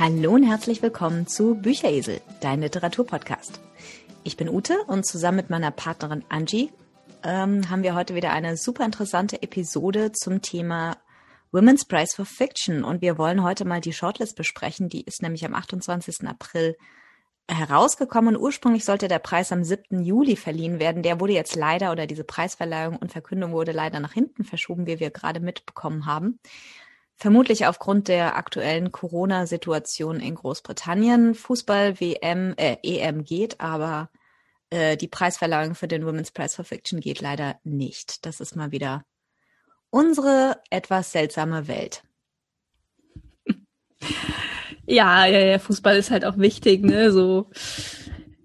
Hallo und herzlich willkommen zu Bücheresel, dein Literaturpodcast. Ich bin Ute und zusammen mit meiner Partnerin Angie ähm, haben wir heute wieder eine super interessante Episode zum Thema Women's Prize for Fiction und wir wollen heute mal die Shortlist besprechen. Die ist nämlich am 28. April herausgekommen ursprünglich sollte der Preis am 7. Juli verliehen werden. Der wurde jetzt leider oder diese Preisverleihung und Verkündung wurde leider nach hinten verschoben, wie wir gerade mitbekommen haben. Vermutlich aufgrund der aktuellen Corona-Situation in Großbritannien. Fußball, WM, äh, EM geht, aber äh, die Preisverleihung für den Women's Prize for Fiction geht leider nicht. Das ist mal wieder unsere etwas seltsame Welt. Ja, ja, ja, Fußball ist halt auch wichtig, ne, so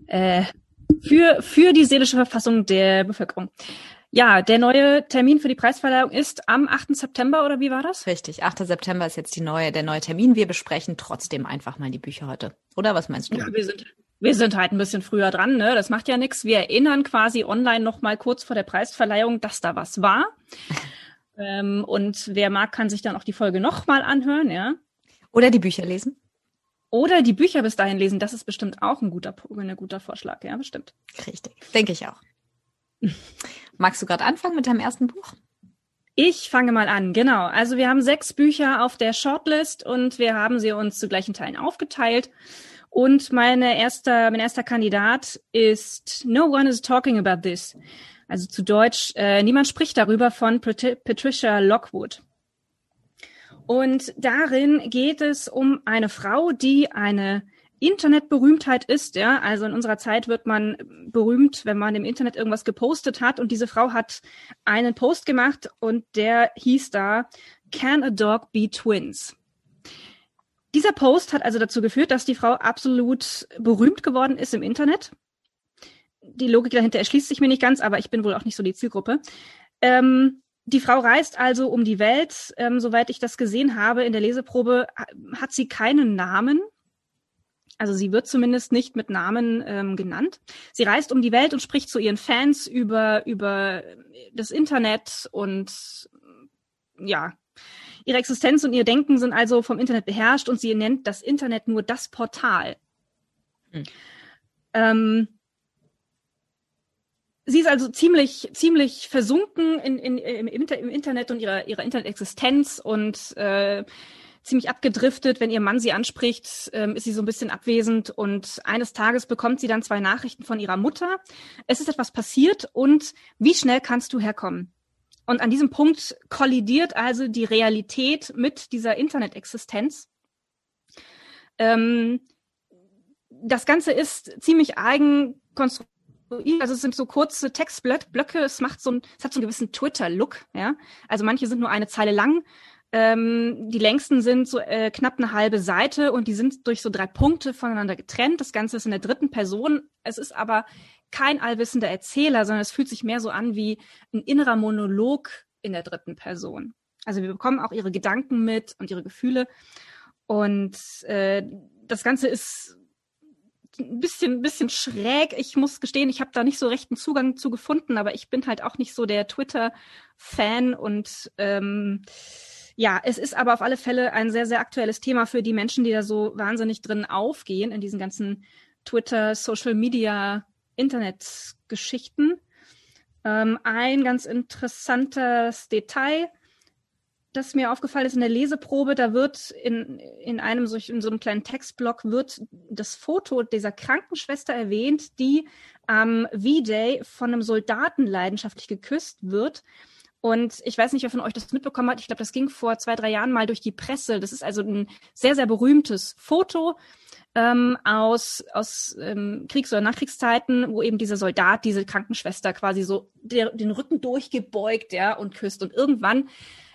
äh, für für die seelische Verfassung der Bevölkerung. Ja, der neue Termin für die Preisverleihung ist am 8. September oder wie war das? Richtig, 8. September ist jetzt die neue, der neue Termin. Wir besprechen trotzdem einfach mal die Bücher heute. Oder was meinst du? Ja, wir sind wir sind halt ein bisschen früher dran, ne? Das macht ja nichts. Wir erinnern quasi online noch mal kurz vor der Preisverleihung, dass da was war. ähm, und wer mag, kann sich dann auch die Folge noch mal anhören, ja? Oder die Bücher lesen. Oder die Bücher bis dahin lesen, das ist bestimmt auch ein guter, ein guter Vorschlag, ja, bestimmt. Richtig, denke ich auch. Magst du gerade anfangen mit deinem ersten Buch? Ich fange mal an, genau. Also wir haben sechs Bücher auf der Shortlist und wir haben sie uns zu gleichen Teilen aufgeteilt. Und meine erster, mein erster Kandidat ist No One is Talking About This. Also zu Deutsch, äh, niemand spricht darüber von Pat Patricia Lockwood. Und darin geht es um eine Frau, die eine Internetberühmtheit ist, ja. Also in unserer Zeit wird man berühmt, wenn man im Internet irgendwas gepostet hat. Und diese Frau hat einen Post gemacht und der hieß da, Can a dog be twins? Dieser Post hat also dazu geführt, dass die Frau absolut berühmt geworden ist im Internet. Die Logik dahinter erschließt sich mir nicht ganz, aber ich bin wohl auch nicht so die Zielgruppe. Ähm, die Frau reist also um die Welt. Ähm, soweit ich das gesehen habe in der Leseprobe, hat sie keinen Namen. Also sie wird zumindest nicht mit Namen ähm, genannt. Sie reist um die Welt und spricht zu ihren Fans über, über das Internet und ja, ihre Existenz und ihr Denken sind also vom Internet beherrscht und sie nennt das Internet nur das Portal. Hm. Ähm, sie ist also ziemlich, ziemlich versunken in, in, im, im Internet und ihrer, ihrer Internet-Existenz und äh, ziemlich abgedriftet. Wenn ihr Mann sie anspricht, ähm, ist sie so ein bisschen abwesend und eines Tages bekommt sie dann zwei Nachrichten von ihrer Mutter. Es ist etwas passiert und wie schnell kannst du herkommen? Und an diesem Punkt kollidiert also die Realität mit dieser Internet-Existenz. Ähm, das Ganze ist ziemlich eigen konstruiert also es sind so kurze Textblöcke, es macht so ein, es hat so einen gewissen Twitter-Look, ja. Also manche sind nur eine Zeile lang, ähm, die längsten sind so äh, knapp eine halbe Seite und die sind durch so drei Punkte voneinander getrennt. Das Ganze ist in der dritten Person. Es ist aber kein allwissender Erzähler, sondern es fühlt sich mehr so an wie ein innerer Monolog in der dritten Person. Also wir bekommen auch ihre Gedanken mit und ihre Gefühle. Und äh, das Ganze ist ein bisschen, bisschen schräg. Ich muss gestehen, ich habe da nicht so rechten Zugang zu gefunden, aber ich bin halt auch nicht so der Twitter-Fan und ähm, ja, es ist aber auf alle Fälle ein sehr, sehr aktuelles Thema für die Menschen, die da so wahnsinnig drin aufgehen in diesen ganzen Twitter, Social Media, Internetgeschichten. Ähm, ein ganz interessantes Detail das mir aufgefallen ist in der Leseprobe, da wird in, in einem solch, in so einem kleinen Textblock wird das Foto dieser Krankenschwester erwähnt, die am V-Day von einem Soldaten leidenschaftlich geküsst wird. Und ich weiß nicht, wer von euch das mitbekommen hat. Ich glaube, das ging vor zwei, drei Jahren mal durch die Presse. Das ist also ein sehr, sehr berühmtes Foto ähm, aus, aus ähm, Kriegs- oder Nachkriegszeiten, wo eben dieser Soldat, diese Krankenschwester quasi so der, den Rücken durchgebeugt, ja, und küsst. Und irgendwann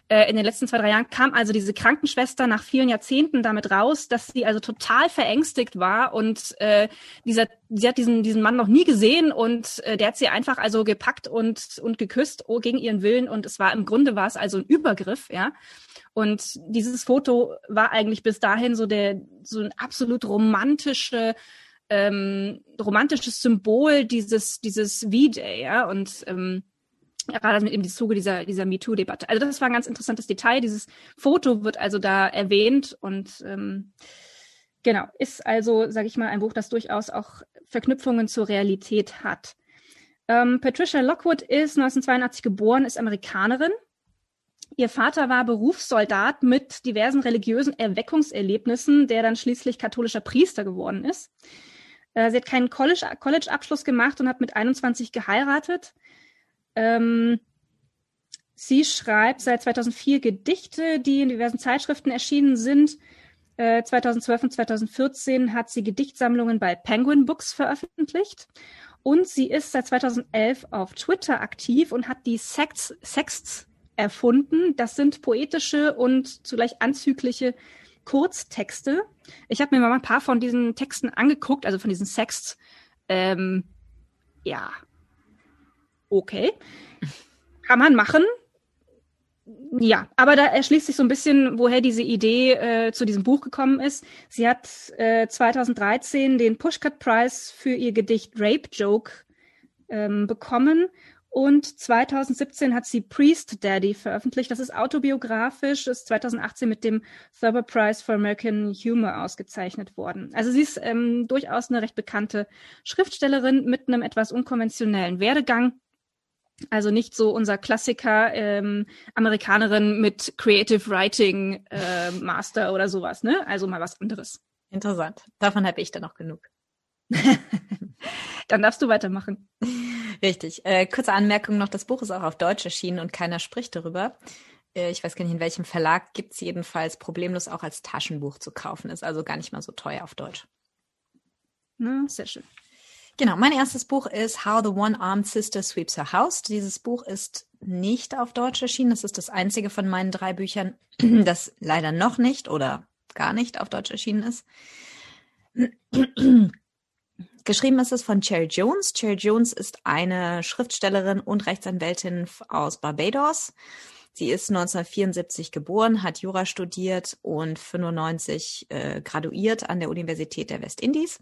in den letzten zwei, drei Jahren kam also diese Krankenschwester nach vielen Jahrzehnten damit raus, dass sie also total verängstigt war und äh, dieser, sie hat diesen, diesen Mann noch nie gesehen und äh, der hat sie einfach also gepackt und, und geküsst oh, gegen ihren Willen und es war im Grunde war es also ein Übergriff, ja. Und dieses Foto war eigentlich bis dahin so der, so ein absolut romantische, ähm, romantisches Symbol dieses, dieses V-Day, ja. Und ähm, gerade mit im Zuge dieser, dieser MeToo-Debatte. Also das war ein ganz interessantes Detail. Dieses Foto wird also da erwähnt und ähm, Genau, ist also, sage ich mal, ein Buch, das durchaus auch Verknüpfungen zur Realität hat. Ähm, Patricia Lockwood ist 1982 geboren, ist Amerikanerin. Ihr Vater war Berufssoldat mit diversen religiösen Erweckungserlebnissen, der dann schließlich katholischer Priester geworden ist. Äh, sie hat keinen College-Abschluss gemacht und hat mit 21 geheiratet. Ähm, sie schreibt seit 2004 Gedichte, die in diversen Zeitschriften erschienen sind. 2012 äh, und 2014 hat sie Gedichtsammlungen bei Penguin Books veröffentlicht. Und sie ist seit 2011 auf Twitter aktiv und hat die Sexts, Sexts erfunden. Das sind poetische und zugleich anzügliche Kurztexte. Ich habe mir mal ein paar von diesen Texten angeguckt, also von diesen Sexts. Ähm, ja, okay. Kann man machen. Ja, aber da erschließt sich so ein bisschen, woher diese Idee äh, zu diesem Buch gekommen ist. Sie hat äh, 2013 den Pushcut Prize für ihr Gedicht Rape Joke ähm, bekommen und 2017 hat sie Priest Daddy veröffentlicht. Das ist autobiografisch, ist 2018 mit dem Thurber Prize for American Humor ausgezeichnet worden. Also sie ist ähm, durchaus eine recht bekannte Schriftstellerin mit einem etwas unkonventionellen Werdegang. Also nicht so unser Klassiker ähm, Amerikanerin mit Creative Writing äh, Master oder sowas, ne? Also mal was anderes. Interessant. Davon habe ich dann auch genug. dann darfst du weitermachen. Richtig. Äh, kurze Anmerkung noch, das Buch ist auch auf Deutsch erschienen und keiner spricht darüber. Äh, ich weiß gar nicht, in welchem Verlag gibt es jedenfalls problemlos auch als Taschenbuch zu kaufen. Ist also gar nicht mal so teuer auf Deutsch. Na, sehr schön. Genau, mein erstes Buch ist How the One-Armed Sister Sweeps Her House. Dieses Buch ist nicht auf Deutsch erschienen. Das ist das einzige von meinen drei Büchern, das leider noch nicht oder gar nicht auf Deutsch erschienen ist. Geschrieben ist es von Cherry Jones. Cherry Jones ist eine Schriftstellerin und Rechtsanwältin aus Barbados. Sie ist 1974 geboren, hat Jura studiert und 95 äh, graduiert an der Universität der Westindies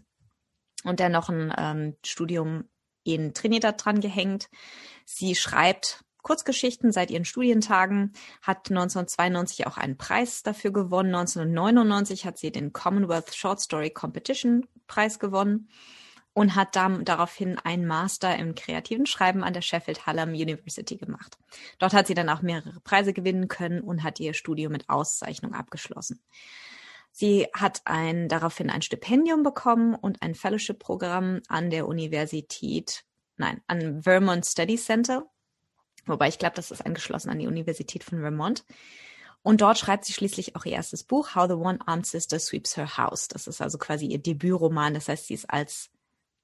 und dann noch ein ähm, Studium in Trinidad dran gehängt. Sie schreibt Kurzgeschichten seit ihren Studientagen, hat 1992 auch einen Preis dafür gewonnen. 1999 hat sie den Commonwealth Short Story Competition Preis gewonnen und hat dann daraufhin einen Master im kreativen Schreiben an der Sheffield Hallam University gemacht. Dort hat sie dann auch mehrere Preise gewinnen können und hat ihr Studium mit Auszeichnung abgeschlossen. Sie hat ein, daraufhin ein Stipendium bekommen und ein Fellowship-Programm an der Universität, nein, an Vermont Study Center. Wobei ich glaube, das ist angeschlossen an die Universität von Vermont. Und dort schreibt sie schließlich auch ihr erstes Buch, How the One-Armed Sister Sweeps Her House. Das ist also quasi ihr Debütroman. Das heißt, sie ist als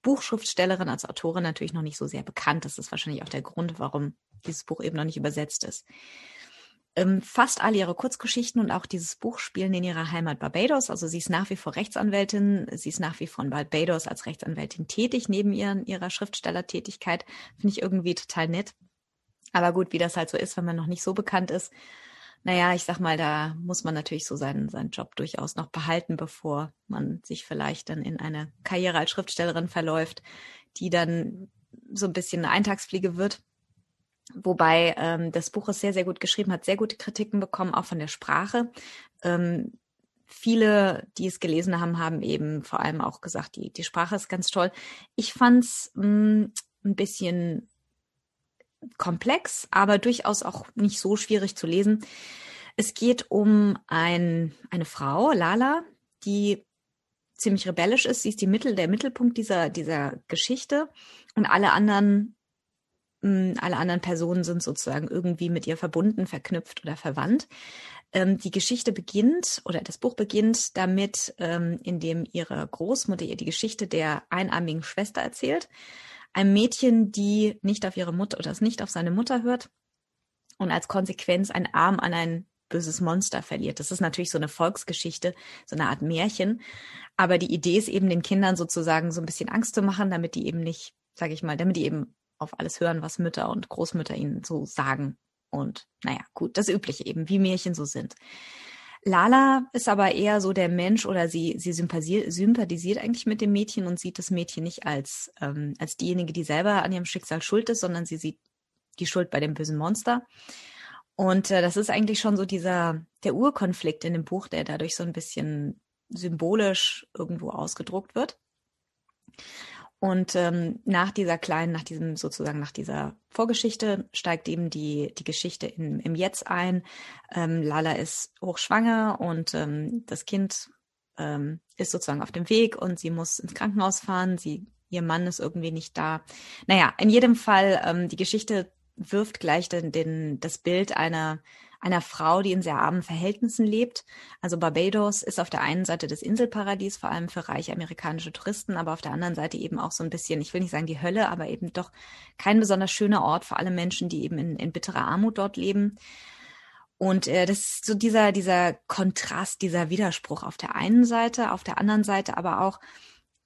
Buchschriftstellerin, als Autorin natürlich noch nicht so sehr bekannt. Das ist wahrscheinlich auch der Grund, warum dieses Buch eben noch nicht übersetzt ist. Ähm, fast alle ihre Kurzgeschichten und auch dieses Buch spielen in ihrer Heimat Barbados. Also sie ist nach wie vor Rechtsanwältin. Sie ist nach wie vor in Barbados als Rechtsanwältin tätig, neben ihren, ihrer Schriftstellertätigkeit. Finde ich irgendwie total nett. Aber gut, wie das halt so ist, wenn man noch nicht so bekannt ist. Naja, ich sag mal, da muss man natürlich so seinen, seinen Job durchaus noch behalten, bevor man sich vielleicht dann in eine Karriere als Schriftstellerin verläuft, die dann so ein bisschen eine Eintagsfliege wird. Wobei ähm, das Buch ist sehr, sehr gut geschrieben, hat sehr gute Kritiken bekommen, auch von der Sprache. Ähm, viele, die es gelesen haben, haben eben vor allem auch gesagt, die, die Sprache ist ganz toll. Ich fand es mm, ein bisschen komplex, aber durchaus auch nicht so schwierig zu lesen. Es geht um ein, eine Frau, Lala, die ziemlich rebellisch ist. Sie ist die Mittel, der Mittelpunkt dieser, dieser Geschichte und alle anderen hm, alle anderen Personen sind sozusagen irgendwie mit ihr verbunden, verknüpft oder verwandt. Ähm, die Geschichte beginnt oder das Buch beginnt damit, ähm, indem ihre Großmutter ihr die Geschichte der einarmigen Schwester erzählt. Ein Mädchen, die nicht auf ihre Mutter oder nicht auf seine Mutter hört und als Konsequenz einen Arm an ein böses Monster verliert. Das ist natürlich so eine Volksgeschichte, so eine Art Märchen. Aber die Idee ist eben, den Kindern sozusagen so ein bisschen Angst zu machen, damit die eben nicht, sage ich mal, damit die eben auf alles hören, was Mütter und Großmütter ihnen so sagen. Und naja, gut, das Übliche eben, wie Märchen so sind. Lala ist aber eher so der Mensch oder sie, sie sympathisiert, eigentlich mit dem Mädchen und sieht das Mädchen nicht als, ähm, als diejenige, die selber an ihrem Schicksal schuld ist, sondern sie sieht die Schuld bei dem bösen Monster. Und äh, das ist eigentlich schon so dieser, der Urkonflikt in dem Buch, der dadurch so ein bisschen symbolisch irgendwo ausgedruckt wird. Und ähm, nach dieser kleinen, nach diesem sozusagen nach dieser Vorgeschichte steigt eben die die Geschichte in, im Jetzt ein. Ähm, Lala ist hochschwanger und ähm, das Kind ähm, ist sozusagen auf dem Weg und sie muss ins Krankenhaus fahren. Sie ihr Mann ist irgendwie nicht da. Naja, in jedem Fall ähm, die Geschichte wirft gleich den, den das Bild einer einer Frau, die in sehr armen Verhältnissen lebt. Also Barbados ist auf der einen Seite das Inselparadies, vor allem für reiche amerikanische Touristen, aber auf der anderen Seite eben auch so ein bisschen, ich will nicht sagen die Hölle, aber eben doch kein besonders schöner Ort für alle Menschen, die eben in, in bitterer Armut dort leben. Und äh, das ist so dieser, dieser Kontrast, dieser Widerspruch auf der einen Seite, auf der anderen Seite aber auch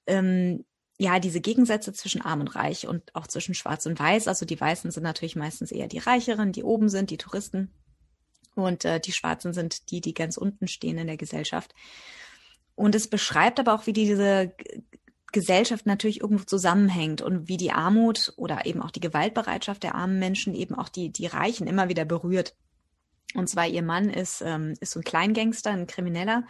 ähm, ja, diese Gegensätze zwischen Arm und Reich und auch zwischen Schwarz und Weiß. Also die Weißen sind natürlich meistens eher die Reicheren, die oben sind, die Touristen. Und äh, die Schwarzen sind die, die ganz unten stehen in der Gesellschaft. Und es beschreibt aber auch, wie diese Gesellschaft natürlich irgendwo zusammenhängt und wie die Armut oder eben auch die Gewaltbereitschaft der armen Menschen eben auch die, die Reichen immer wieder berührt. Und zwar ihr Mann ist, ähm, ist so ein Kleingangster, ein Krimineller.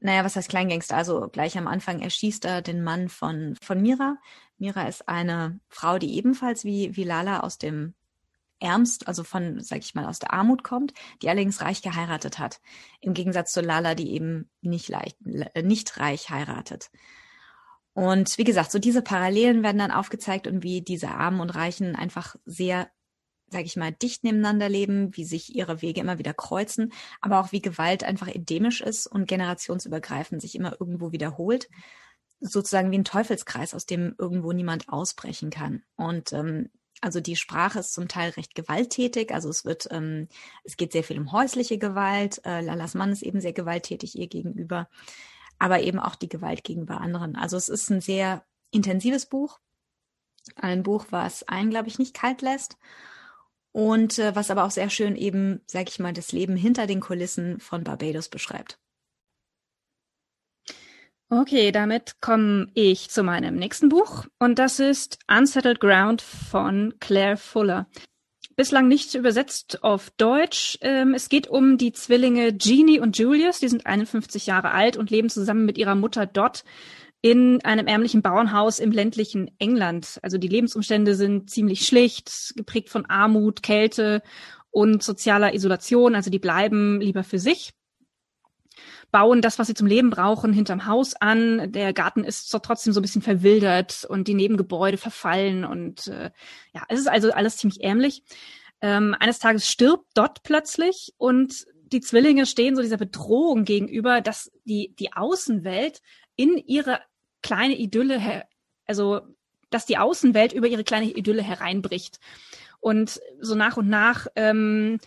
Naja, was heißt Kleingangster? Also gleich am Anfang erschießt er den Mann von, von Mira. Mira ist eine Frau, die ebenfalls wie, wie Lala aus dem ärmst, also von, sag ich mal, aus der Armut kommt, die allerdings reich geheiratet hat. Im Gegensatz zu Lala, die eben nicht leicht, äh, nicht reich heiratet. Und wie gesagt, so diese Parallelen werden dann aufgezeigt und wie diese Armen und Reichen einfach sehr, sag ich mal, dicht nebeneinander leben, wie sich ihre Wege immer wieder kreuzen, aber auch wie Gewalt einfach endemisch ist und generationsübergreifend sich immer irgendwo wiederholt. Sozusagen wie ein Teufelskreis, aus dem irgendwo niemand ausbrechen kann. Und ähm, also die Sprache ist zum Teil recht gewalttätig. Also es wird, ähm, es geht sehr viel um häusliche Gewalt. Äh, Lalas Mann ist eben sehr gewalttätig ihr gegenüber, aber eben auch die Gewalt gegenüber anderen. Also es ist ein sehr intensives Buch, ein Buch, was einen, glaube ich, nicht kalt lässt und äh, was aber auch sehr schön eben, sag ich mal, das Leben hinter den Kulissen von Barbados beschreibt. Okay, damit komme ich zu meinem nächsten Buch und das ist Unsettled Ground von Claire Fuller. Bislang nicht übersetzt auf Deutsch. Ähm, es geht um die Zwillinge Jeannie und Julius. Die sind 51 Jahre alt und leben zusammen mit ihrer Mutter Dot in einem ärmlichen Bauernhaus im ländlichen England. Also die Lebensumstände sind ziemlich schlicht, geprägt von Armut, Kälte und sozialer Isolation. Also die bleiben lieber für sich bauen das, was sie zum Leben brauchen, hinterm Haus an. Der Garten ist so trotzdem so ein bisschen verwildert und die Nebengebäude verfallen und äh, ja, es ist also alles ziemlich ärmlich. Ähm, eines Tages stirbt Dot plötzlich und die Zwillinge stehen so dieser Bedrohung gegenüber, dass die, die Außenwelt in ihre kleine Idylle, also dass die Außenwelt über ihre kleine Idylle hereinbricht. Und so nach und nach ähm,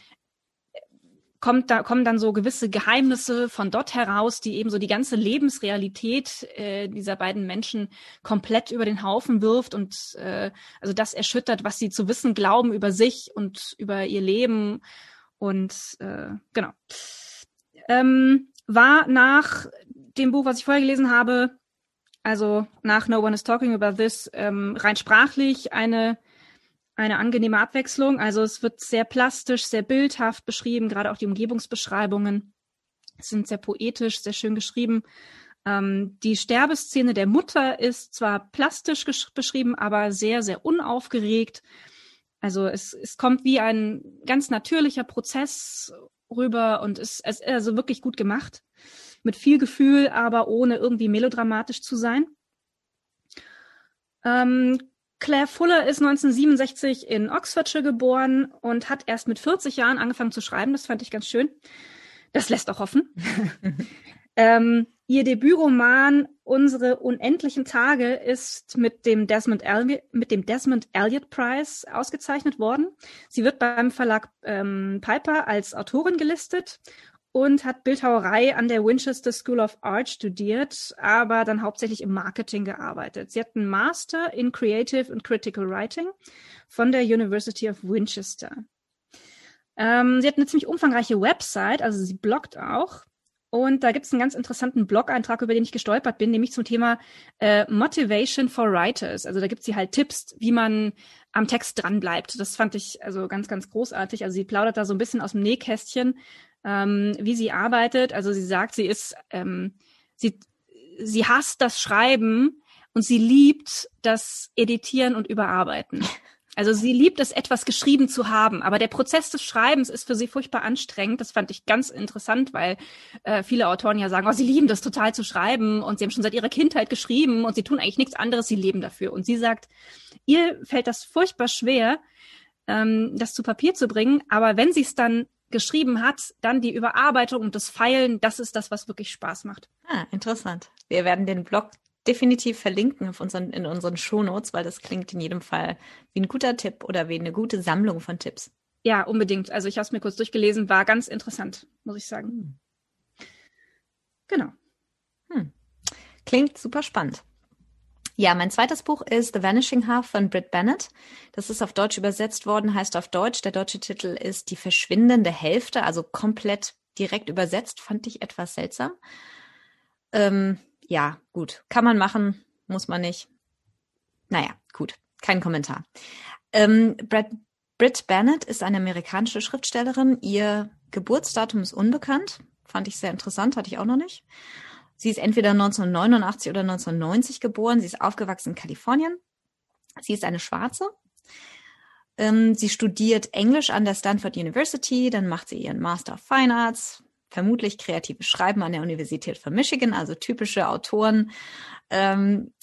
kommt da, kommen dann so gewisse Geheimnisse von dort heraus, die eben so die ganze Lebensrealität äh, dieser beiden Menschen komplett über den Haufen wirft und äh, also das erschüttert, was sie zu wissen glauben über sich und über ihr Leben. Und äh, genau. Ähm, war nach dem Buch, was ich vorher gelesen habe, also nach No One is Talking About This, ähm, rein sprachlich eine eine angenehme Abwechslung. Also es wird sehr plastisch, sehr bildhaft beschrieben, gerade auch die Umgebungsbeschreibungen sind sehr poetisch, sehr schön geschrieben. Ähm, die Sterbeszene der Mutter ist zwar plastisch beschrieben, aber sehr, sehr unaufgeregt. Also es, es kommt wie ein ganz natürlicher Prozess rüber und ist, ist also wirklich gut gemacht. Mit viel Gefühl, aber ohne irgendwie melodramatisch zu sein. Ähm, Claire Fuller ist 1967 in Oxfordshire geboren und hat erst mit 40 Jahren angefangen zu schreiben. Das fand ich ganz schön. Das lässt auch hoffen. ähm, ihr Debütroman Unsere unendlichen Tage ist mit dem Desmond, Elliot, mit dem Desmond Elliot Prize ausgezeichnet worden. Sie wird beim Verlag ähm, Piper als Autorin gelistet und hat Bildhauerei an der Winchester School of Art studiert, aber dann hauptsächlich im Marketing gearbeitet. Sie hat einen Master in Creative and Critical Writing von der University of Winchester. Ähm, sie hat eine ziemlich umfangreiche Website, also sie bloggt auch. Und da gibt es einen ganz interessanten Blog-Eintrag, über den ich gestolpert bin, nämlich zum Thema äh, Motivation for Writers. Also da gibt sie halt Tipps, wie man am Text dranbleibt. Das fand ich also ganz, ganz großartig. Also sie plaudert da so ein bisschen aus dem Nähkästchen, ähm, wie sie arbeitet. Also sie sagt, sie ist ähm, sie, sie hasst das Schreiben und sie liebt das Editieren und Überarbeiten. Also sie liebt es, etwas geschrieben zu haben, aber der Prozess des Schreibens ist für sie furchtbar anstrengend. Das fand ich ganz interessant, weil äh, viele Autoren ja sagen, oh, sie lieben das total zu schreiben und sie haben schon seit ihrer Kindheit geschrieben und sie tun eigentlich nichts anderes, sie leben dafür. Und sie sagt, ihr fällt das furchtbar schwer, ähm, das zu Papier zu bringen, aber wenn sie es dann geschrieben hat, dann die Überarbeitung und das Feilen, das ist das, was wirklich Spaß macht. Ah, interessant. Wir werden den Blog definitiv verlinken auf unseren, in unseren Shownotes, weil das klingt in jedem Fall wie ein guter Tipp oder wie eine gute Sammlung von Tipps. Ja, unbedingt. Also ich habe es mir kurz durchgelesen, war ganz interessant, muss ich sagen. Hm. Genau. Hm. Klingt super spannend. Ja, mein zweites Buch ist The Vanishing Half von Britt Bennett. Das ist auf Deutsch übersetzt worden, heißt auf Deutsch. Der deutsche Titel ist Die verschwindende Hälfte, also komplett direkt übersetzt, fand ich etwas seltsam. Ähm, ja, gut. Kann man machen, muss man nicht. Naja, gut. Kein Kommentar. Ähm, Brad, Britt Bennett ist eine amerikanische Schriftstellerin. Ihr Geburtsdatum ist unbekannt. Fand ich sehr interessant, hatte ich auch noch nicht. Sie ist entweder 1989 oder 1990 geboren. Sie ist aufgewachsen in Kalifornien. Sie ist eine Schwarze. Ähm, sie studiert Englisch an der Stanford University. Dann macht sie ihren Master of Fine Arts vermutlich kreatives Schreiben an der Universität von Michigan, also typische Autoren, ähm,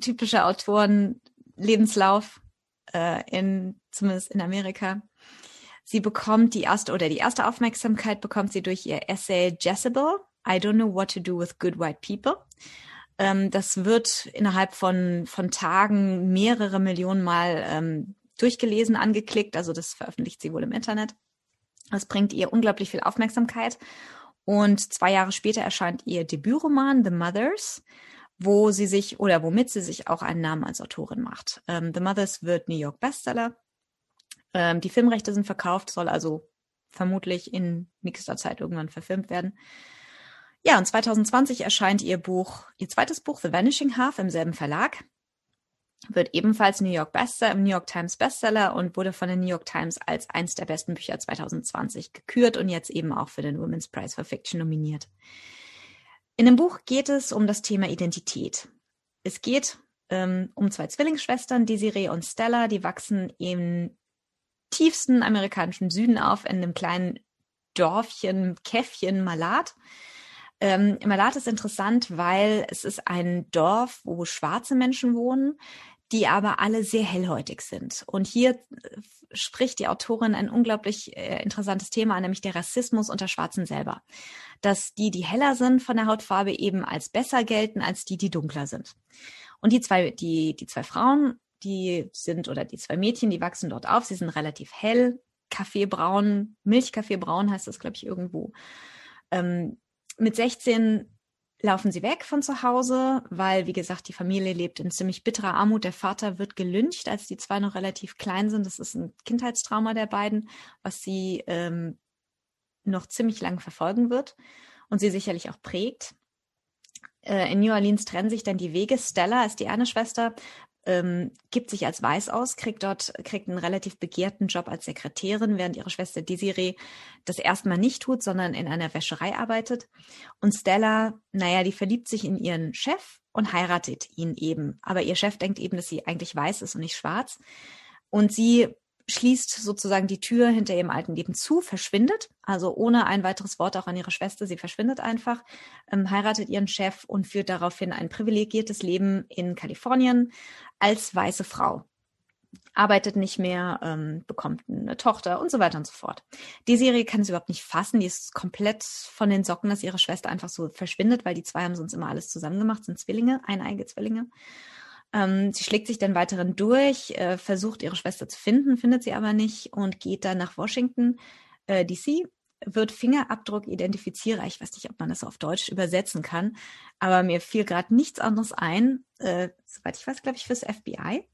typische Autoren Lebenslauf äh, in zumindest in Amerika. Sie bekommt die erste oder die erste Aufmerksamkeit bekommt sie durch ihr Essay Jezebel. I don't know what to do with good white people. Ähm, das wird innerhalb von von Tagen mehrere Millionen Mal ähm, durchgelesen, angeklickt. Also das veröffentlicht sie wohl im Internet. Das bringt ihr unglaublich viel Aufmerksamkeit. Und zwei Jahre später erscheint ihr Debütroman The Mothers, wo sie sich oder womit sie sich auch einen Namen als Autorin macht. Ähm, The Mothers wird New York Bestseller. Ähm, die Filmrechte sind verkauft, soll also vermutlich in nächster Zeit irgendwann verfilmt werden. Ja, und 2020 erscheint ihr Buch, ihr zweites Buch, The Vanishing Half, im selben Verlag wird ebenfalls New York Bestseller, im New York Times Bestseller und wurde von der New York Times als eins der besten Bücher 2020 gekürt und jetzt eben auch für den Women's Prize for Fiction nominiert. In dem Buch geht es um das Thema Identität. Es geht ähm, um zwei Zwillingsschwestern, Desiree und Stella, die wachsen im tiefsten amerikanischen Süden auf, in einem kleinen Dorfchen, Käffchen, Malat. Ähm, Malat ist interessant, weil es ist ein Dorf, wo schwarze Menschen wohnen, die aber alle sehr hellhäutig sind. Und hier äh, spricht die Autorin ein unglaublich äh, interessantes Thema an, nämlich der Rassismus unter Schwarzen selber. Dass die, die heller sind von der Hautfarbe, eben als besser gelten als die, die dunkler sind. Und die zwei, die, die zwei Frauen, die sind, oder die zwei Mädchen, die wachsen dort auf, sie sind relativ hell, Kaffeebraun, Milchkaffeebraun heißt das, glaube ich, irgendwo. Ähm, mit 16 laufen sie weg von zu Hause, weil, wie gesagt, die Familie lebt in ziemlich bitterer Armut. Der Vater wird gelyncht, als die zwei noch relativ klein sind. Das ist ein Kindheitstrauma der beiden, was sie ähm, noch ziemlich lang verfolgen wird und sie sicherlich auch prägt. Äh, in New Orleans trennen sich dann die Wege. Stella ist die eine Schwester, ähm, gibt sich als weiß aus, kriegt dort, kriegt einen relativ begehrten Job als Sekretärin, während ihre Schwester Desiree das erstmal nicht tut, sondern in einer Wäscherei arbeitet. Und Stella, naja, die verliebt sich in ihren Chef und heiratet ihn eben. Aber ihr Chef denkt eben, dass sie eigentlich weiß ist und nicht schwarz. Und sie schließt sozusagen die Tür hinter ihrem alten Leben zu, verschwindet, also ohne ein weiteres Wort auch an ihre Schwester. Sie verschwindet einfach, ähm, heiratet ihren Chef und führt daraufhin ein privilegiertes Leben in Kalifornien als weiße Frau. Arbeitet nicht mehr, ähm, bekommt eine Tochter und so weiter und so fort. Die Serie kann es überhaupt nicht fassen. Die ist komplett von den Socken, dass ihre Schwester einfach so verschwindet, weil die zwei haben sonst immer alles zusammen gemacht, sind Zwillinge, eineige Zwillinge. Ähm, sie schlägt sich dann weiterhin durch, äh, versucht ihre Schwester zu finden, findet sie aber nicht und geht dann nach Washington, äh, DC, wird Fingerabdruck-Identifizierer. Ich weiß nicht, ob man das auf Deutsch übersetzen kann, aber mir fiel gerade nichts anderes ein, äh, soweit ich weiß, glaube ich, fürs FBI.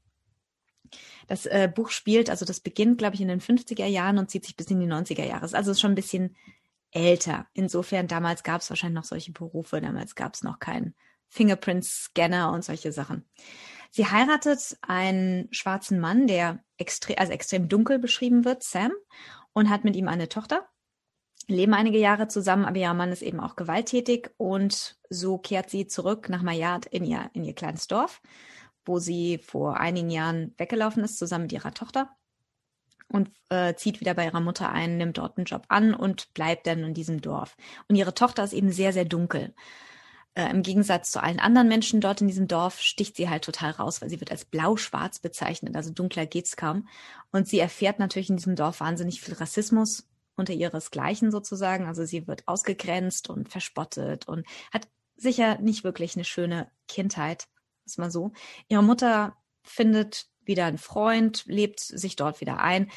Das äh, Buch spielt, also das beginnt, glaube ich, in den 50er Jahren und zieht sich bis in die 90er Jahre. Also ist schon ein bisschen älter. Insofern, damals gab es wahrscheinlich noch solche Berufe, damals gab es noch keinen Fingerprint-Scanner und solche Sachen. Sie heiratet einen schwarzen Mann, der extre also extrem dunkel beschrieben wird, Sam, und hat mit ihm eine Tochter. leben einige Jahre zusammen, aber ihr Mann ist eben auch gewalttätig und so kehrt sie zurück nach Mayard in ihr, in ihr kleines Dorf, wo sie vor einigen Jahren weggelaufen ist, zusammen mit ihrer Tochter und äh, zieht wieder bei ihrer Mutter ein, nimmt dort einen Job an und bleibt dann in diesem Dorf. Und ihre Tochter ist eben sehr, sehr dunkel. Äh, Im Gegensatz zu allen anderen Menschen dort in diesem Dorf sticht sie halt total raus, weil sie wird als blau-schwarz bezeichnet, also dunkler geht's kaum. Und sie erfährt natürlich in diesem Dorf wahnsinnig viel Rassismus unter ihresgleichen sozusagen. Also sie wird ausgegrenzt und verspottet und hat sicher nicht wirklich eine schöne Kindheit, ist mal so. Ihre Mutter findet wieder einen Freund, lebt sich dort wieder ein.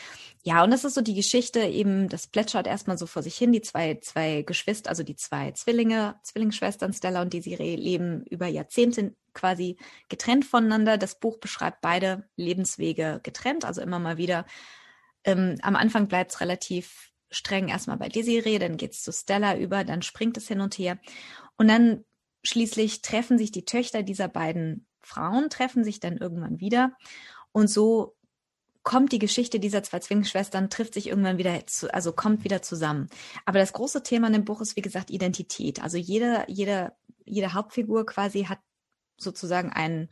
Ja, und das ist so die Geschichte eben, das plätschert erstmal so vor sich hin. Die zwei, zwei Geschwister, also die zwei Zwillinge, Zwillingsschwestern Stella und Desiree leben über Jahrzehnte quasi getrennt voneinander. Das Buch beschreibt beide Lebenswege getrennt, also immer mal wieder. Ähm, am Anfang bleibt es relativ streng erstmal bei Desiree, dann geht's zu Stella über, dann springt es hin und her. Und dann schließlich treffen sich die Töchter dieser beiden Frauen, treffen sich dann irgendwann wieder. Und so kommt die Geschichte dieser zwei Zwillingsschwestern, trifft sich irgendwann wieder, zu, also kommt wieder zusammen. Aber das große Thema in dem Buch ist, wie gesagt, Identität. Also jede, jede, jede Hauptfigur quasi hat sozusagen einen,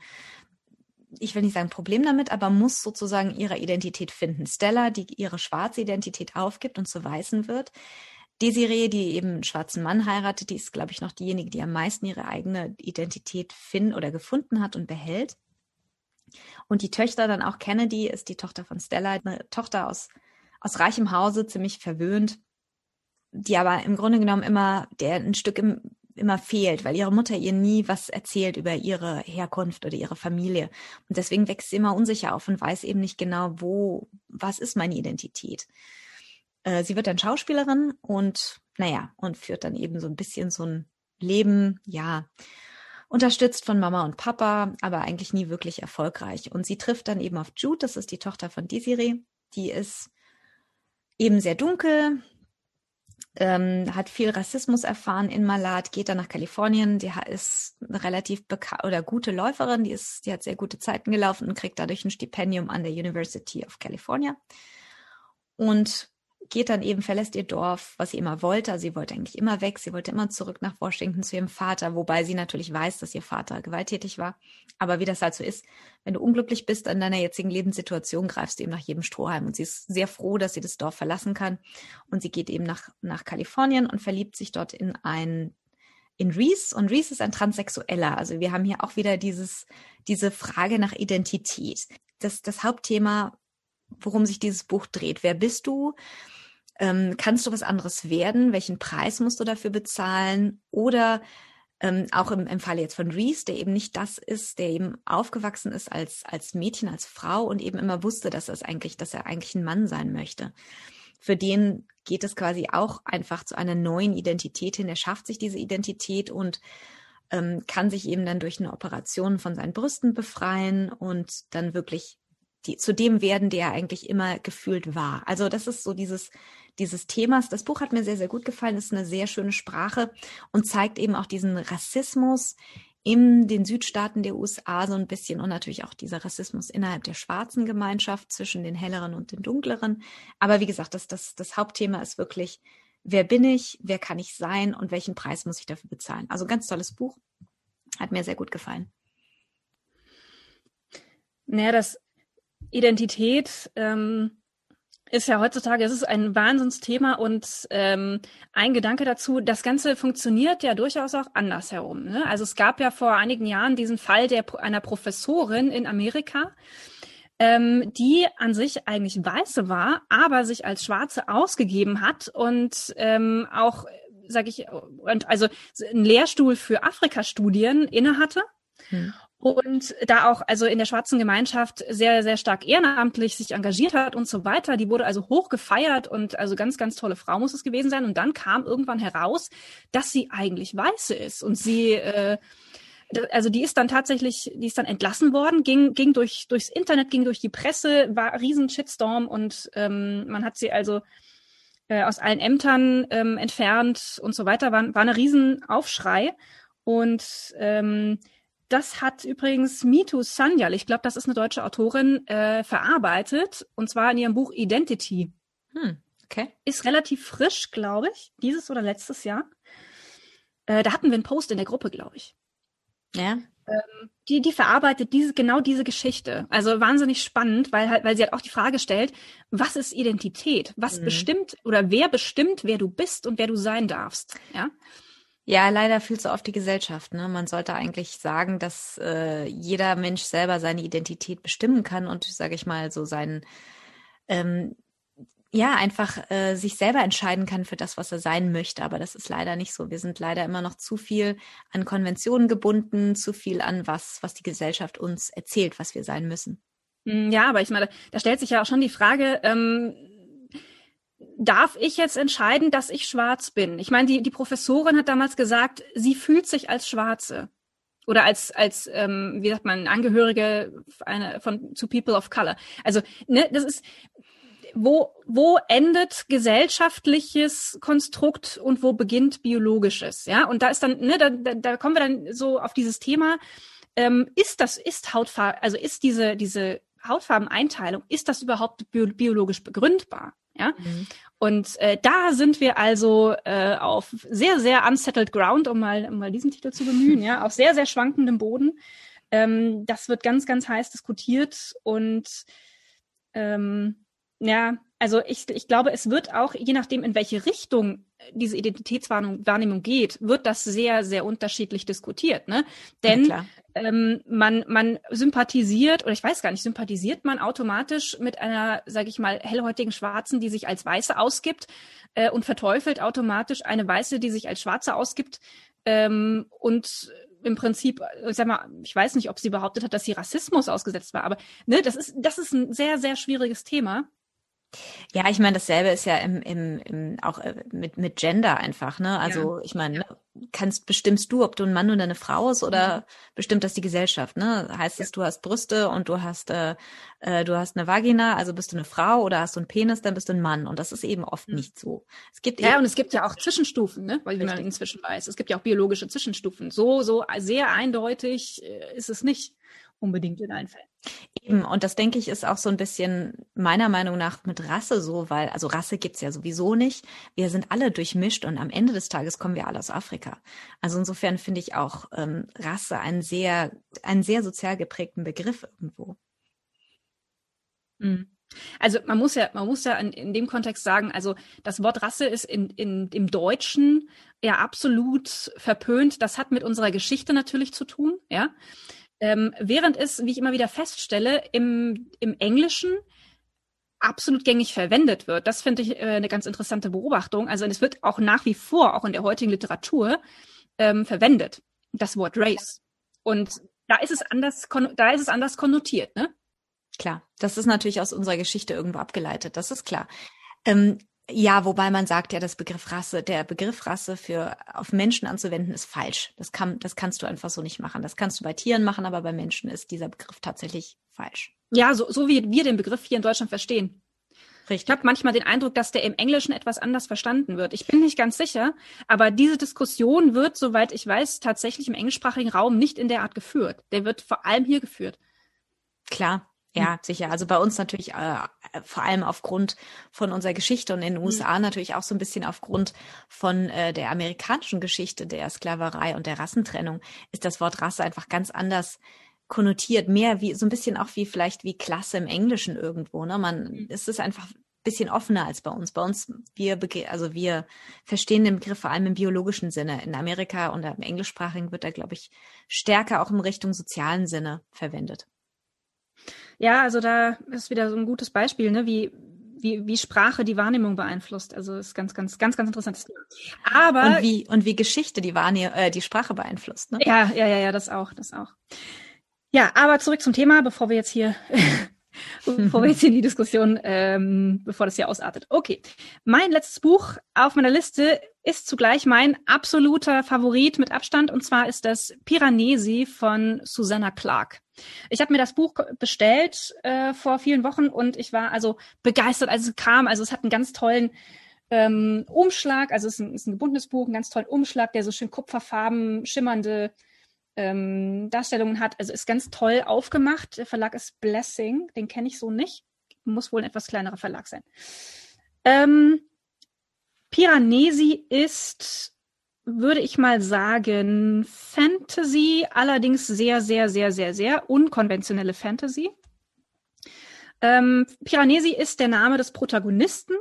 ich will nicht sagen Problem damit, aber muss sozusagen ihre Identität finden. Stella, die ihre schwarze Identität aufgibt und zu weißen wird. Desiree, die eben einen schwarzen Mann heiratet, die ist, glaube ich, noch diejenige, die am meisten ihre eigene Identität finden oder gefunden hat und behält. Und die Töchter dann auch Kennedy ist die Tochter von Stella, eine Tochter aus, aus reichem Hause, ziemlich verwöhnt, die aber im Grunde genommen immer, der ein Stück im, immer fehlt, weil ihre Mutter ihr nie was erzählt über ihre Herkunft oder ihre Familie. Und deswegen wächst sie immer unsicher auf und weiß eben nicht genau, wo, was ist meine Identität. Äh, sie wird dann Schauspielerin und, naja, und führt dann eben so ein bisschen so ein Leben, ja, unterstützt von Mama und Papa, aber eigentlich nie wirklich erfolgreich. Und sie trifft dann eben auf Jude, das ist die Tochter von Desiree. Die ist eben sehr dunkel, ähm, hat viel Rassismus erfahren in Malat, geht dann nach Kalifornien. Die ist eine relativ oder gute Läuferin, die ist, die hat sehr gute Zeiten gelaufen und kriegt dadurch ein Stipendium an der University of California. Und geht dann eben, verlässt ihr Dorf, was sie immer wollte. sie wollte eigentlich immer weg. Sie wollte immer zurück nach Washington zu ihrem Vater, wobei sie natürlich weiß, dass ihr Vater gewalttätig war. Aber wie das halt so ist, wenn du unglücklich bist in deiner jetzigen Lebenssituation, greifst du eben nach jedem Strohhalm. Und sie ist sehr froh, dass sie das Dorf verlassen kann. Und sie geht eben nach, nach Kalifornien und verliebt sich dort in ein in Reese und Reese ist ein Transsexueller. Also wir haben hier auch wieder dieses, diese Frage nach Identität. Das, das Hauptthema, worum sich dieses Buch dreht. Wer bist du? Ähm, kannst du was anderes werden? Welchen Preis musst du dafür bezahlen? Oder ähm, auch im, im Falle jetzt von Reese, der eben nicht das ist, der eben aufgewachsen ist als, als Mädchen, als Frau und eben immer wusste, dass er eigentlich, dass er eigentlich ein Mann sein möchte. Für den geht es quasi auch einfach zu einer neuen Identität hin. Er schafft sich diese Identität und ähm, kann sich eben dann durch eine Operation von seinen Brüsten befreien und dann wirklich die, zu dem werden, der eigentlich immer gefühlt war. Also das ist so dieses, dieses Themas. Das Buch hat mir sehr, sehr gut gefallen, ist eine sehr schöne Sprache und zeigt eben auch diesen Rassismus in den Südstaaten der USA so ein bisschen und natürlich auch dieser Rassismus innerhalb der schwarzen Gemeinschaft zwischen den helleren und den dunkleren. Aber wie gesagt, das, das, das Hauptthema ist wirklich, wer bin ich, wer kann ich sein und welchen Preis muss ich dafür bezahlen. Also ganz tolles Buch, hat mir sehr gut gefallen. Naja, das Identität ähm, ist ja heutzutage, es ist ein Wahnsinnsthema und ähm, ein Gedanke dazu, das Ganze funktioniert ja durchaus auch andersherum. Ne? Also es gab ja vor einigen Jahren diesen Fall der einer Professorin in Amerika, ähm, die an sich eigentlich Weiße war, aber sich als Schwarze ausgegeben hat und ähm, auch, sag ich, also einen Lehrstuhl für Afrika-Studien innehatte. Hm und da auch also in der schwarzen Gemeinschaft sehr sehr stark ehrenamtlich sich engagiert hat und so weiter. Die wurde also hoch gefeiert und also ganz ganz tolle Frau muss es gewesen sein. Und dann kam irgendwann heraus, dass sie eigentlich weiße ist und sie äh, also die ist dann tatsächlich, die ist dann entlassen worden, ging, ging durch, durchs Internet, ging durch die Presse, war riesen Shitstorm und ähm, man hat sie also äh, aus allen Ämtern ähm, entfernt und so weiter, war, war eine riesen Aufschrei. Und ähm, das hat übrigens Mitu Sanyal, ich glaube, das ist eine deutsche Autorin, äh, verarbeitet, und zwar in ihrem Buch Identity. Hm. Okay. Ist relativ frisch, glaube ich. Dieses oder letztes Jahr. Äh, da hatten wir einen Post in der Gruppe, glaube ich. Ja. Ähm, die, die verarbeitet diese, genau diese Geschichte. Also wahnsinnig spannend, weil halt, weil sie halt auch die Frage stellt, was ist Identität? Was mhm. bestimmt oder wer bestimmt, wer du bist und wer du sein darfst? Ja. Ja, leider viel zu oft die Gesellschaft. Ne? Man sollte eigentlich sagen, dass äh, jeder Mensch selber seine Identität bestimmen kann und, sage ich mal, so seinen ähm, ja, einfach äh, sich selber entscheiden kann für das, was er sein möchte. Aber das ist leider nicht so. Wir sind leider immer noch zu viel an Konventionen gebunden, zu viel an was, was die Gesellschaft uns erzählt, was wir sein müssen. Hm, ja, aber ich meine, da stellt sich ja auch schon die Frage, ähm, darf ich jetzt entscheiden, dass ich schwarz bin? Ich meine, die, die Professorin hat damals gesagt, sie fühlt sich als Schwarze oder als als ähm, wie sagt man Angehörige eine, von zu People of Color. Also ne, das ist wo, wo endet gesellschaftliches Konstrukt und wo beginnt biologisches? Ja, und da ist dann, ne, da, da, da kommen wir dann so auf dieses Thema. Ähm, ist das, ist Hautfarbe, also ist diese, diese Hautfarbeneinteilung, ist das überhaupt biologisch begründbar? Ja. Mhm. Und äh, da sind wir also äh, auf sehr, sehr unsettled ground, um mal, um mal diesen Titel zu bemühen, ja, auf sehr, sehr schwankendem Boden. Ähm, das wird ganz, ganz heiß diskutiert und ähm, ja, also ich, ich glaube, es wird auch, je nachdem, in welche Richtung diese Identitätswahrnehmung geht, wird das sehr, sehr unterschiedlich diskutiert. Ne? Denn ja, ähm, man, man sympathisiert, oder ich weiß gar nicht, sympathisiert man automatisch mit einer, sage ich mal, hellhäutigen Schwarzen, die sich als Weiße ausgibt äh, und verteufelt automatisch eine Weiße, die sich als Schwarze ausgibt ähm, und im Prinzip, ich sag mal, ich weiß nicht, ob sie behauptet hat, dass sie Rassismus ausgesetzt war, aber ne, das ist, das ist ein sehr, sehr schwieriges Thema. Ja, ich meine, dasselbe ist ja im, im, im auch äh, mit, mit Gender einfach, ne? Also ja. ich meine, kannst bestimmst du, ob du ein Mann oder eine Frau ist oder mhm. bestimmt das die Gesellschaft, ne? Heißt es, du hast Brüste und du hast äh, äh, du hast eine Vagina, also bist du eine Frau oder hast du einen Penis, dann bist du ein Mann und das ist eben oft mhm. nicht so. Es gibt ja und es gibt ja auch Zwischenstufen, ne? Weil man inzwischen weiß, es gibt ja auch biologische Zwischenstufen. So so sehr eindeutig äh, ist es nicht unbedingt in allen Fällen. Eben, und das denke ich ist auch so ein bisschen meiner Meinung nach mit Rasse so, weil, also Rasse gibt's ja sowieso nicht. Wir sind alle durchmischt und am Ende des Tages kommen wir alle aus Afrika. Also insofern finde ich auch ähm, Rasse einen sehr, einen sehr sozial geprägten Begriff irgendwo. Mhm. Also man muss ja, man muss ja in, in, dem Kontext sagen, also das Wort Rasse ist in, in, im Deutschen ja absolut verpönt. Das hat mit unserer Geschichte natürlich zu tun, ja. Ähm, während es, wie ich immer wieder feststelle, im, im Englischen absolut gängig verwendet wird. Das finde ich äh, eine ganz interessante Beobachtung. Also es wird auch nach wie vor, auch in der heutigen Literatur, ähm, verwendet, das Wort Race. Und da ist es anders, da ist es anders konnotiert, ne? Klar, das ist natürlich aus unserer Geschichte irgendwo abgeleitet, das ist klar. Ähm, ja, wobei man sagt ja, das Begriff Rasse, der Begriff Rasse für auf Menschen anzuwenden, ist falsch. Das kann, das kannst du einfach so nicht machen. Das kannst du bei Tieren machen, aber bei Menschen ist dieser Begriff tatsächlich falsch. Ja, so, so wie wir den Begriff hier in Deutschland verstehen. Richtig. Ich habe manchmal den Eindruck, dass der im Englischen etwas anders verstanden wird. Ich bin nicht ganz sicher, aber diese Diskussion wird, soweit ich weiß, tatsächlich im englischsprachigen Raum nicht in der Art geführt. Der wird vor allem hier geführt. Klar, ja, hm. sicher. Also bei uns natürlich äh, vor allem aufgrund von unserer Geschichte und in den USA mhm. natürlich auch so ein bisschen aufgrund von äh, der amerikanischen Geschichte der Sklaverei und der Rassentrennung ist das Wort Rasse einfach ganz anders konnotiert, mehr wie so ein bisschen auch wie vielleicht wie Klasse im Englischen irgendwo. Ne, man mhm. es ist einfach ein bisschen offener als bei uns. Bei uns wir also wir verstehen den Begriff vor allem im biologischen Sinne. In Amerika und im englischsprachigen wird er glaube ich stärker auch in Richtung sozialen Sinne verwendet. Ja, also da ist wieder so ein gutes Beispiel, ne, wie, wie, wie Sprache die Wahrnehmung beeinflusst. Also ist ganz, ganz, ganz, ganz interessantes Thema. Aber und wie und wie Geschichte die Wahrnehmung, äh, die Sprache beeinflusst. Ne? Ja, ja, ja, ja, das auch, das auch. Ja, aber zurück zum Thema, bevor wir jetzt hier bevor wir jetzt in die Diskussion, ähm, bevor das hier ausartet. Okay, mein letztes Buch auf meiner Liste ist zugleich mein absoluter Favorit mit Abstand und zwar ist das Piranesi von Susanna Clark. Ich habe mir das Buch bestellt äh, vor vielen Wochen und ich war also begeistert, als es kam. Also es hat einen ganz tollen ähm, Umschlag, also es ist ein, ist ein gebundenes Buch, einen ganz tollen Umschlag, der so schön kupferfarben, schimmernde ähm, Darstellungen hat. Also ist ganz toll aufgemacht. Der Verlag ist Blessing, den kenne ich so nicht. Muss wohl ein etwas kleinerer Verlag sein. Ähm, Piranesi ist, würde ich mal sagen, Fantasy, allerdings sehr, sehr, sehr, sehr, sehr unkonventionelle Fantasy. Ähm, Piranesi ist der Name des Protagonisten,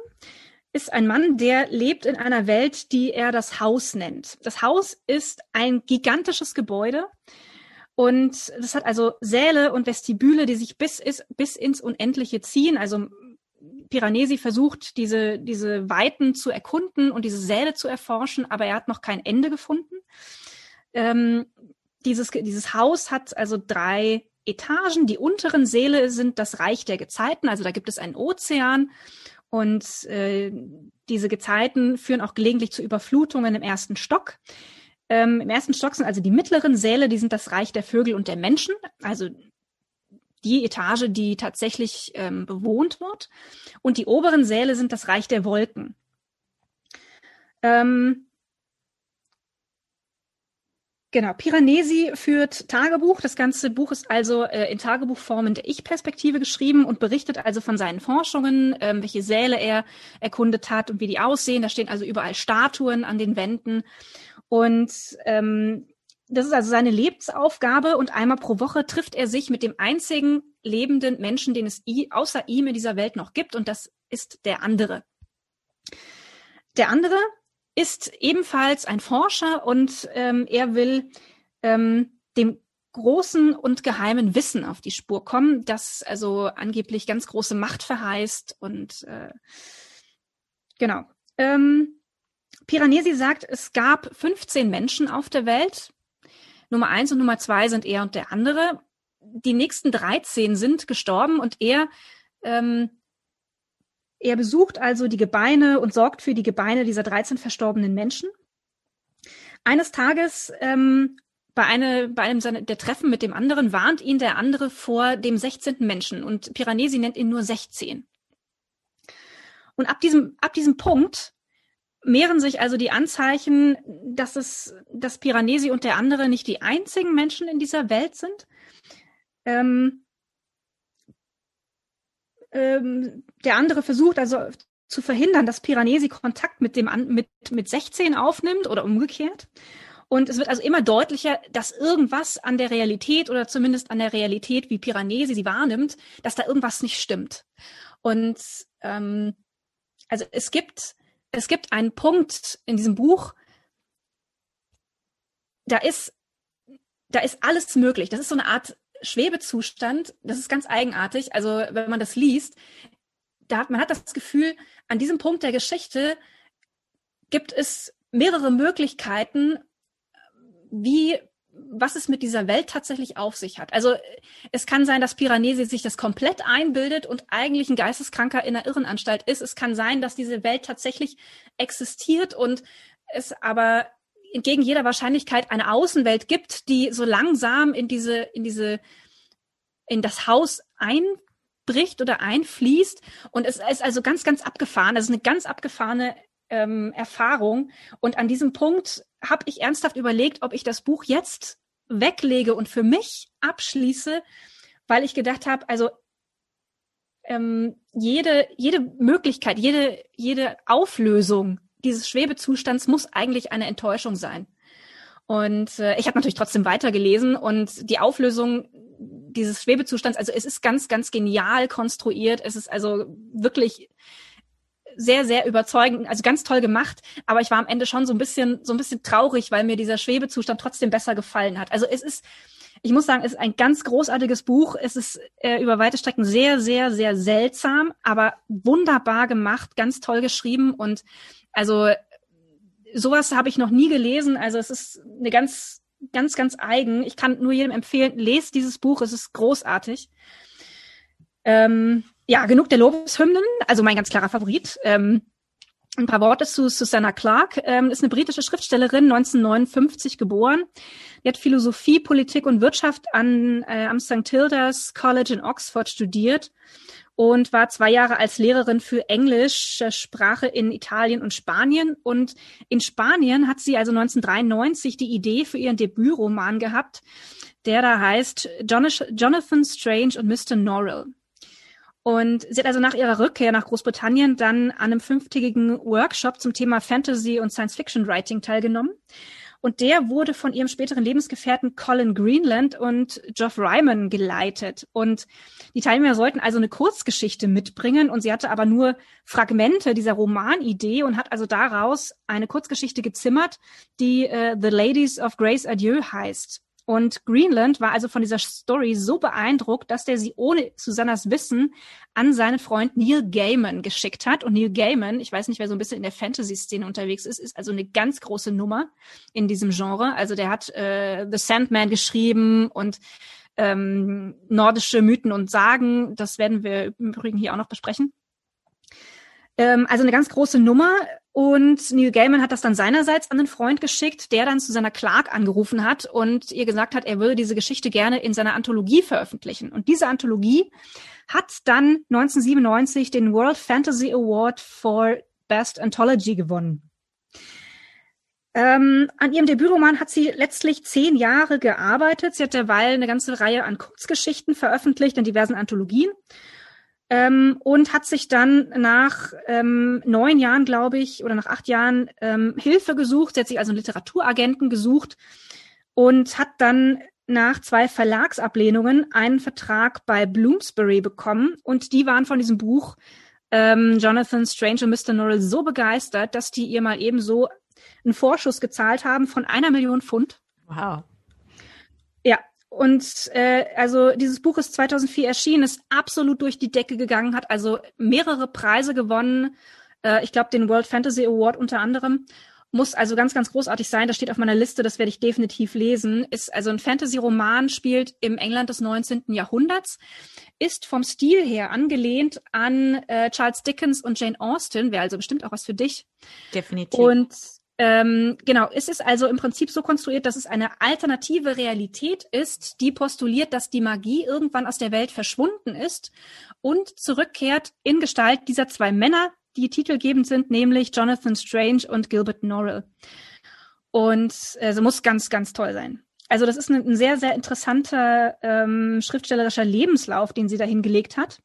ist ein Mann, der lebt in einer Welt, die er das Haus nennt. Das Haus ist ein gigantisches Gebäude und das hat also Säle und Vestibüle, die sich bis, ist, bis ins Unendliche ziehen. Also Piranesi versucht, diese, diese Weiten zu erkunden und diese Säle zu erforschen, aber er hat noch kein Ende gefunden. Ähm, dieses, dieses Haus hat also drei Etagen. Die unteren Säle sind das Reich der Gezeiten, also da gibt es einen Ozean und äh, diese Gezeiten führen auch gelegentlich zu Überflutungen im ersten Stock. Ähm, Im ersten Stock sind also die mittleren Säle, die sind das Reich der Vögel und der Menschen, also die Etage, die tatsächlich ähm, bewohnt wird. Und die oberen Säle sind das Reich der Wolken. Ähm, Genau, Piranesi führt Tagebuch. Das ganze Buch ist also äh, in Tagebuchform in der Ich-Perspektive geschrieben und berichtet also von seinen Forschungen, ähm, welche Säle er erkundet hat und wie die aussehen. Da stehen also überall Statuen an den Wänden. Und ähm, das ist also seine Lebensaufgabe und einmal pro Woche trifft er sich mit dem einzigen lebenden Menschen, den es außer ihm in dieser Welt noch gibt und das ist der andere. Der andere ist ebenfalls ein Forscher und ähm, er will ähm, dem großen und geheimen Wissen auf die Spur kommen, das also angeblich ganz große Macht verheißt und äh, genau. Ähm, Piranesi sagt, es gab 15 Menschen auf der Welt. Nummer eins und Nummer zwei sind er und der andere. Die nächsten 13 sind gestorben und er ähm, er besucht also die Gebeine und sorgt für die Gebeine dieser 13 verstorbenen Menschen. Eines Tages ähm, bei, eine, bei einem seiner, der Treffen mit dem anderen warnt ihn der andere vor dem 16. Menschen und Piranesi nennt ihn nur 16. Und ab diesem, ab diesem Punkt mehren sich also die Anzeichen, dass es, dass Piranesi und der andere nicht die einzigen Menschen in dieser Welt sind. Ähm, ähm, der andere versucht also zu verhindern, dass Piranesi Kontakt mit dem mit mit 16 aufnimmt oder umgekehrt. Und es wird also immer deutlicher, dass irgendwas an der Realität oder zumindest an der Realität, wie Piranesi sie wahrnimmt, dass da irgendwas nicht stimmt. Und ähm, also es gibt es gibt einen Punkt in diesem Buch, da ist da ist alles möglich. Das ist so eine Art Schwebezustand, das ist ganz eigenartig. Also wenn man das liest, da hat, man hat das Gefühl, an diesem Punkt der Geschichte gibt es mehrere Möglichkeiten, wie was es mit dieser Welt tatsächlich auf sich hat. Also es kann sein, dass Piranesi sich das komplett einbildet und eigentlich ein Geisteskranker in einer Irrenanstalt ist. Es kann sein, dass diese Welt tatsächlich existiert und es aber entgegen jeder Wahrscheinlichkeit eine Außenwelt gibt, die so langsam in diese, in diese, in das Haus einbricht oder einfließt. Und es ist also ganz, ganz abgefahren. Das ist eine ganz abgefahrene ähm, Erfahrung. Und an diesem Punkt habe ich ernsthaft überlegt, ob ich das Buch jetzt weglege und für mich abschließe, weil ich gedacht habe, also ähm, jede, jede Möglichkeit, jede, jede Auflösung dieses Schwebezustands muss eigentlich eine Enttäuschung sein. Und äh, ich habe natürlich trotzdem weitergelesen und die Auflösung dieses Schwebezustands, also es ist ganz, ganz genial konstruiert. Es ist also wirklich sehr, sehr überzeugend, also ganz toll gemacht. Aber ich war am Ende schon so ein bisschen, so ein bisschen traurig, weil mir dieser Schwebezustand trotzdem besser gefallen hat. Also es ist, ich muss sagen, es ist ein ganz großartiges Buch. Es ist äh, über weite Strecken sehr, sehr, sehr seltsam, aber wunderbar gemacht, ganz toll geschrieben und also sowas habe ich noch nie gelesen. Also es ist eine ganz, ganz, ganz eigen. Ich kann nur jedem empfehlen, lest dieses Buch, es ist großartig. Ähm, ja, genug der Lobeshymnen, also mein ganz klarer Favorit. Ähm, ein paar Worte zu Susanna Clark, ähm, ist eine britische Schriftstellerin, 1959 geboren. Die hat Philosophie, Politik und Wirtschaft an, äh, am St. Hilda's College in Oxford studiert und war zwei Jahre als Lehrerin für englische Sprache in Italien und Spanien. Und in Spanien hat sie also 1993 die Idee für ihren Debütroman gehabt, der da heißt Jonathan Strange und Mr. Norrell. Und sie hat also nach ihrer Rückkehr nach Großbritannien dann an einem fünftägigen Workshop zum Thema Fantasy und Science-Fiction-Writing teilgenommen. Und der wurde von ihrem späteren Lebensgefährten Colin Greenland und Geoff Ryman geleitet. Und die Teilnehmer sollten also eine Kurzgeschichte mitbringen. Und sie hatte aber nur Fragmente dieser Romanidee und hat also daraus eine Kurzgeschichte gezimmert, die äh, The Ladies of Grace Adieu heißt. Und Greenland war also von dieser Story so beeindruckt, dass der sie ohne Susannas Wissen an seinen Freund Neil Gaiman geschickt hat. Und Neil Gaiman, ich weiß nicht, wer so ein bisschen in der Fantasy-Szene unterwegs ist, ist also eine ganz große Nummer in diesem Genre. Also der hat äh, The Sandman geschrieben und ähm, nordische Mythen und Sagen. Das werden wir im Übrigen hier auch noch besprechen. Ähm, also eine ganz große Nummer. Und Neil Gaiman hat das dann seinerseits an einen Freund geschickt, der dann zu seiner Clark angerufen hat und ihr gesagt hat, er würde diese Geschichte gerne in seiner Anthologie veröffentlichen. Und diese Anthologie hat dann 1997 den World Fantasy Award for Best Anthology gewonnen. Ähm, an ihrem Debütroman hat sie letztlich zehn Jahre gearbeitet. Sie hat derweil eine ganze Reihe an Kurzgeschichten veröffentlicht in diversen Anthologien ähm, und hat sich dann nach ähm, neun Jahren, glaube ich, oder nach acht Jahren ähm, Hilfe gesucht. Sie hat sich also einen Literaturagenten gesucht und hat dann nach zwei Verlagsablehnungen einen Vertrag bei Bloomsbury bekommen. Und die waren von diesem Buch ähm, Jonathan Strange und Mr. Norrell so begeistert, dass die ihr mal eben so einen Vorschuss gezahlt haben von einer Million Pfund. Wow. Und äh, also dieses Buch ist 2004 erschienen, ist absolut durch die Decke gegangen, hat also mehrere Preise gewonnen. Äh, ich glaube, den World Fantasy Award unter anderem. Muss also ganz, ganz großartig sein. Das steht auf meiner Liste, das werde ich definitiv lesen. Ist also ein Fantasy-Roman, spielt im England des 19. Jahrhunderts, ist vom Stil her angelehnt an äh, Charles Dickens und Jane Austen, wäre also bestimmt auch was für dich. Definitiv. Und ähm, genau, es ist also im Prinzip so konstruiert, dass es eine alternative Realität ist, die postuliert, dass die Magie irgendwann aus der Welt verschwunden ist und zurückkehrt in Gestalt dieser zwei Männer, die titelgebend sind, nämlich Jonathan Strange und Gilbert Norrell. Und also muss ganz, ganz toll sein. Also das ist ein, ein sehr, sehr interessanter ähm, schriftstellerischer Lebenslauf, den sie da hingelegt hat.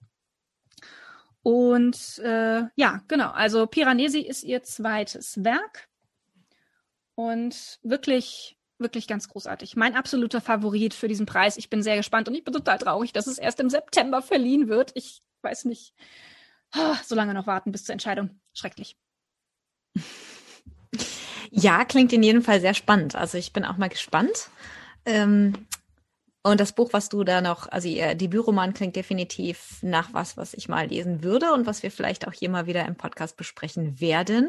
Und äh, ja, genau. Also Piranesi ist ihr zweites Werk. Und wirklich, wirklich ganz großartig. Mein absoluter Favorit für diesen Preis. Ich bin sehr gespannt und ich bin total traurig, dass es erst im September verliehen wird. Ich weiß nicht. Oh, so lange noch warten bis zur Entscheidung. Schrecklich. Ja, klingt in jedem Fall sehr spannend. Also ich bin auch mal gespannt. Ähm, und das Buch, was du da noch, also ihr Debütroman klingt definitiv nach was, was ich mal lesen würde und was wir vielleicht auch hier mal wieder im Podcast besprechen werden.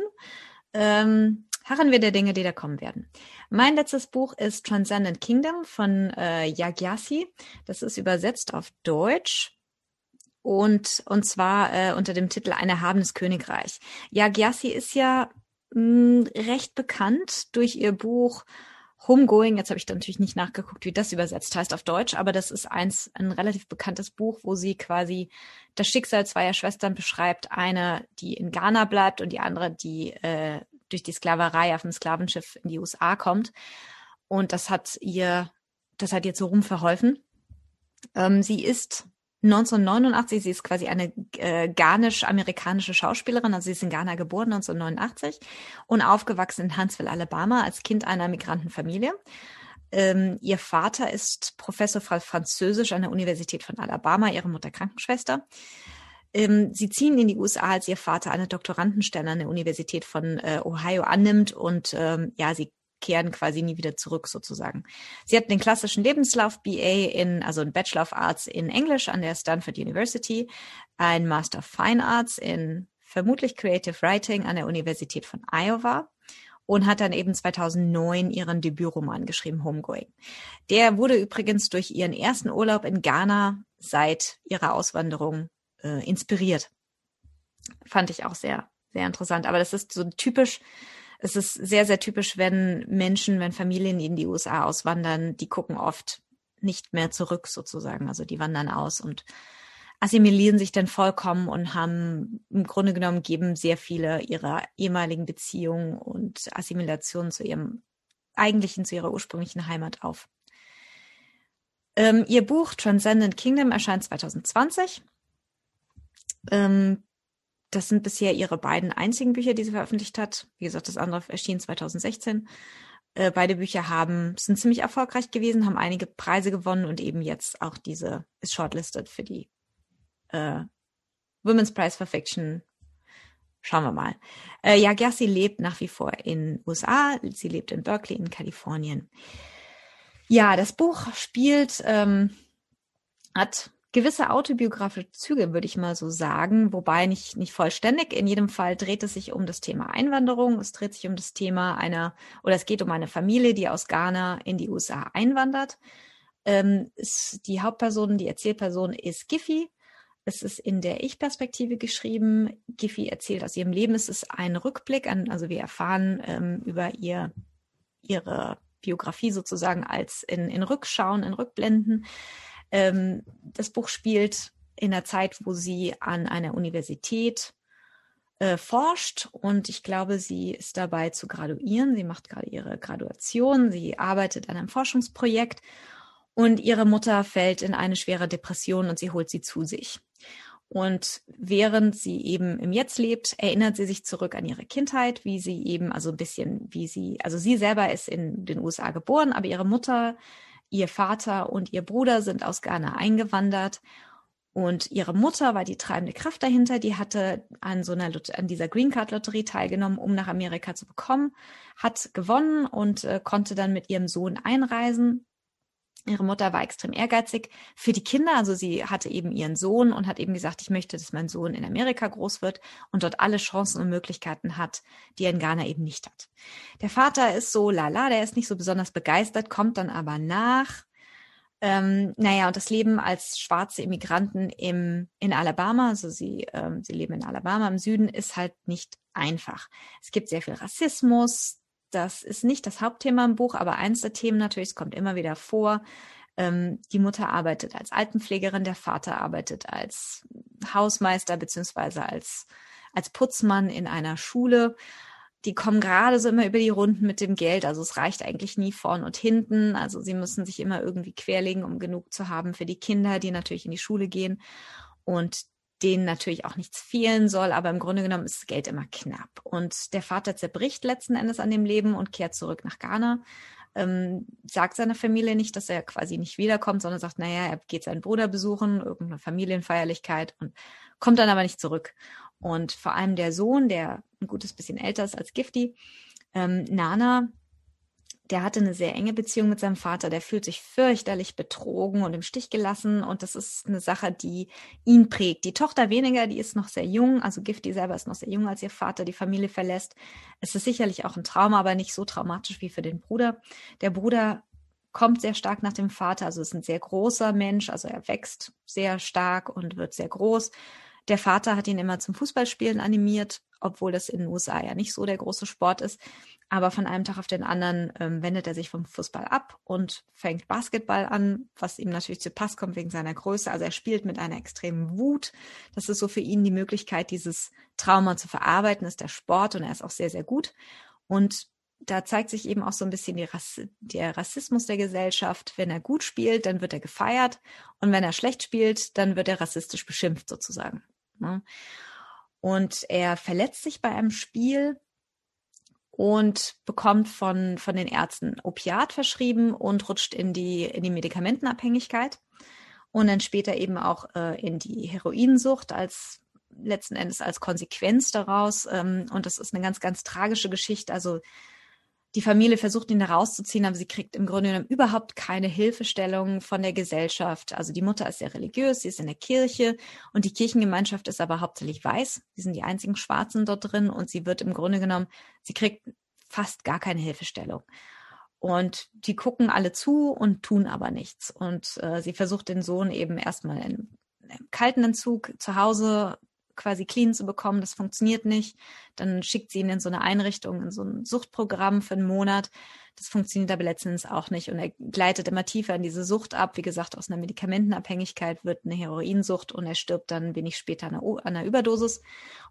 Ähm, harren wir der Dinge, die da kommen werden. Mein letztes Buch ist Transcendent Kingdom von äh, Yagyasi. Das ist übersetzt auf Deutsch. Und, und zwar äh, unter dem Titel Ein erhabenes Königreich. Yagyasi ist ja mh, recht bekannt durch ihr Buch Homegoing, jetzt habe ich da natürlich nicht nachgeguckt, wie das übersetzt heißt auf Deutsch, aber das ist eins, ein relativ bekanntes Buch, wo sie quasi das Schicksal zweier Schwestern beschreibt. Eine, die in Ghana bleibt und die andere, die äh, durch die Sklaverei auf dem Sklavenschiff in die USA kommt. Und das hat ihr, das hat ihr zu Ruhm verholfen. Ähm, sie ist 1989, sie ist quasi eine äh, ghanisch-amerikanische Schauspielerin, also sie ist in Ghana geboren, 1989, und aufgewachsen in Huntsville, Alabama, als Kind einer Migrantenfamilie. Ähm, ihr Vater ist Professor für Französisch an der Universität von Alabama, ihre Mutter Krankenschwester. Ähm, sie ziehen in die USA, als ihr Vater eine Doktorandenstelle an der Universität von äh, Ohio annimmt und ähm, ja, sie kehren quasi nie wieder zurück sozusagen. Sie hat den klassischen Lebenslauf BA in, also ein Bachelor of Arts in Englisch an der Stanford University, ein Master of Fine Arts in vermutlich Creative Writing an der Universität von Iowa und hat dann eben 2009 ihren Debütroman geschrieben, Homegoing. Der wurde übrigens durch ihren ersten Urlaub in Ghana seit ihrer Auswanderung äh, inspiriert. Fand ich auch sehr, sehr interessant. Aber das ist so typisch, es ist sehr, sehr typisch, wenn Menschen, wenn Familien in die USA auswandern, die gucken oft nicht mehr zurück sozusagen. Also die wandern aus und assimilieren sich dann vollkommen und haben im Grunde genommen geben sehr viele ihrer ehemaligen Beziehungen und Assimilationen zu ihrem eigentlichen, zu ihrer ursprünglichen Heimat auf. Ähm, ihr Buch Transcendent Kingdom erscheint 2020 Ähm, das sind bisher ihre beiden einzigen Bücher, die sie veröffentlicht hat. Wie gesagt, das andere erschien 2016. Äh, beide Bücher haben, sind ziemlich erfolgreich gewesen, haben einige Preise gewonnen und eben jetzt auch diese ist shortlisted für die äh, Women's Prize for Fiction. Schauen wir mal. Äh, ja, Gersi lebt nach wie vor in USA. Sie lebt in Berkeley in Kalifornien. Ja, das Buch spielt, ähm, hat gewisse autobiografische Züge, würde ich mal so sagen, wobei nicht, nicht vollständig. In jedem Fall dreht es sich um das Thema Einwanderung. Es dreht sich um das Thema einer, oder es geht um eine Familie, die aus Ghana in die USA einwandert. Ähm, die Hauptperson, die Erzählperson ist Giffy. Es ist in der Ich-Perspektive geschrieben. Giffy erzählt aus ihrem Leben. Es ist ein Rückblick an, also wir erfahren ähm, über ihr, ihre Biografie sozusagen als in, in Rückschauen, in Rückblenden. Ähm, das Buch spielt in der Zeit, wo sie an einer Universität äh, forscht und ich glaube, sie ist dabei zu graduieren. Sie macht gerade ihre Graduation. Sie arbeitet an einem Forschungsprojekt und ihre Mutter fällt in eine schwere Depression und sie holt sie zu sich. Und während sie eben im Jetzt lebt, erinnert sie sich zurück an ihre Kindheit, wie sie eben, also ein bisschen, wie sie, also sie selber ist in den USA geboren, aber ihre Mutter Ihr Vater und ihr Bruder sind aus Ghana eingewandert und ihre Mutter war die treibende Kraft dahinter. Die hatte an so einer an dieser Green Card Lotterie teilgenommen, um nach Amerika zu bekommen, hat gewonnen und äh, konnte dann mit ihrem Sohn einreisen. Ihre Mutter war extrem ehrgeizig für die Kinder. Also sie hatte eben ihren Sohn und hat eben gesagt, ich möchte, dass mein Sohn in Amerika groß wird und dort alle Chancen und Möglichkeiten hat, die er in Ghana eben nicht hat. Der Vater ist so lala, der ist nicht so besonders begeistert, kommt dann aber nach. Ähm, naja, und das Leben als schwarze Immigranten im, in Alabama, also sie, ähm, sie leben in Alabama im Süden, ist halt nicht einfach. Es gibt sehr viel Rassismus, das ist nicht das Hauptthema im Buch, aber eins der Themen natürlich, es kommt immer wieder vor. Ähm, die Mutter arbeitet als Altenpflegerin, der Vater arbeitet als Hausmeister beziehungsweise als, als Putzmann in einer Schule. Die kommen gerade so immer über die Runden mit dem Geld. Also es reicht eigentlich nie vorn und hinten. Also sie müssen sich immer irgendwie querlegen, um genug zu haben für die Kinder, die natürlich in die Schule gehen. Und denen natürlich auch nichts fehlen soll, aber im Grunde genommen ist das Geld immer knapp. Und der Vater zerbricht letzten Endes an dem Leben und kehrt zurück nach Ghana. Ähm, sagt seiner Familie nicht, dass er quasi nicht wiederkommt, sondern sagt, naja, er geht seinen Bruder besuchen, irgendeine Familienfeierlichkeit und kommt dann aber nicht zurück. Und vor allem der Sohn, der ein gutes bisschen älter ist als Gifty, ähm, Nana, der hatte eine sehr enge Beziehung mit seinem Vater. Der fühlt sich fürchterlich betrogen und im Stich gelassen. Und das ist eine Sache, die ihn prägt. Die Tochter weniger, die ist noch sehr jung. Also Gifty selber ist noch sehr jung, als ihr Vater die Familie verlässt. Es ist sicherlich auch ein Trauma, aber nicht so traumatisch wie für den Bruder. Der Bruder kommt sehr stark nach dem Vater. Also ist ein sehr großer Mensch. Also er wächst sehr stark und wird sehr groß. Der Vater hat ihn immer zum Fußballspielen animiert, obwohl das in den USA ja nicht so der große Sport ist. Aber von einem Tag auf den anderen ähm, wendet er sich vom Fußball ab und fängt Basketball an, was ihm natürlich zu Pass kommt wegen seiner Größe. Also er spielt mit einer extremen Wut. Das ist so für ihn die Möglichkeit, dieses Trauma zu verarbeiten, ist der Sport und er ist auch sehr, sehr gut. Und da zeigt sich eben auch so ein bisschen Rass der Rassismus der Gesellschaft. Wenn er gut spielt, dann wird er gefeiert. Und wenn er schlecht spielt, dann wird er rassistisch beschimpft sozusagen. Ne? Und er verletzt sich bei einem Spiel und bekommt von, von den Ärzten Opiat verschrieben und rutscht in die, in die Medikamentenabhängigkeit und dann später eben auch äh, in die Heroinsucht als letzten Endes als Konsequenz daraus. Ähm, und das ist eine ganz, ganz tragische Geschichte. Also die Familie versucht ihn da rauszuziehen, aber sie kriegt im Grunde genommen überhaupt keine Hilfestellung von der Gesellschaft. Also die Mutter ist sehr religiös, sie ist in der Kirche und die Kirchengemeinschaft ist aber hauptsächlich weiß. Sie sind die einzigen Schwarzen dort drin und sie wird im Grunde genommen, sie kriegt fast gar keine Hilfestellung. Und die gucken alle zu und tun aber nichts. Und äh, sie versucht den Sohn eben erstmal in, im kalten Entzug zu Hause quasi clean zu bekommen. Das funktioniert nicht. Dann schickt sie ihn in so eine Einrichtung, in so ein Suchtprogramm für einen Monat. Das funktioniert aber letztens auch nicht. Und er gleitet immer tiefer in diese Sucht ab. Wie gesagt, aus einer Medikamentenabhängigkeit wird eine Heroinsucht und er stirbt dann wenig später an einer, Überdosis.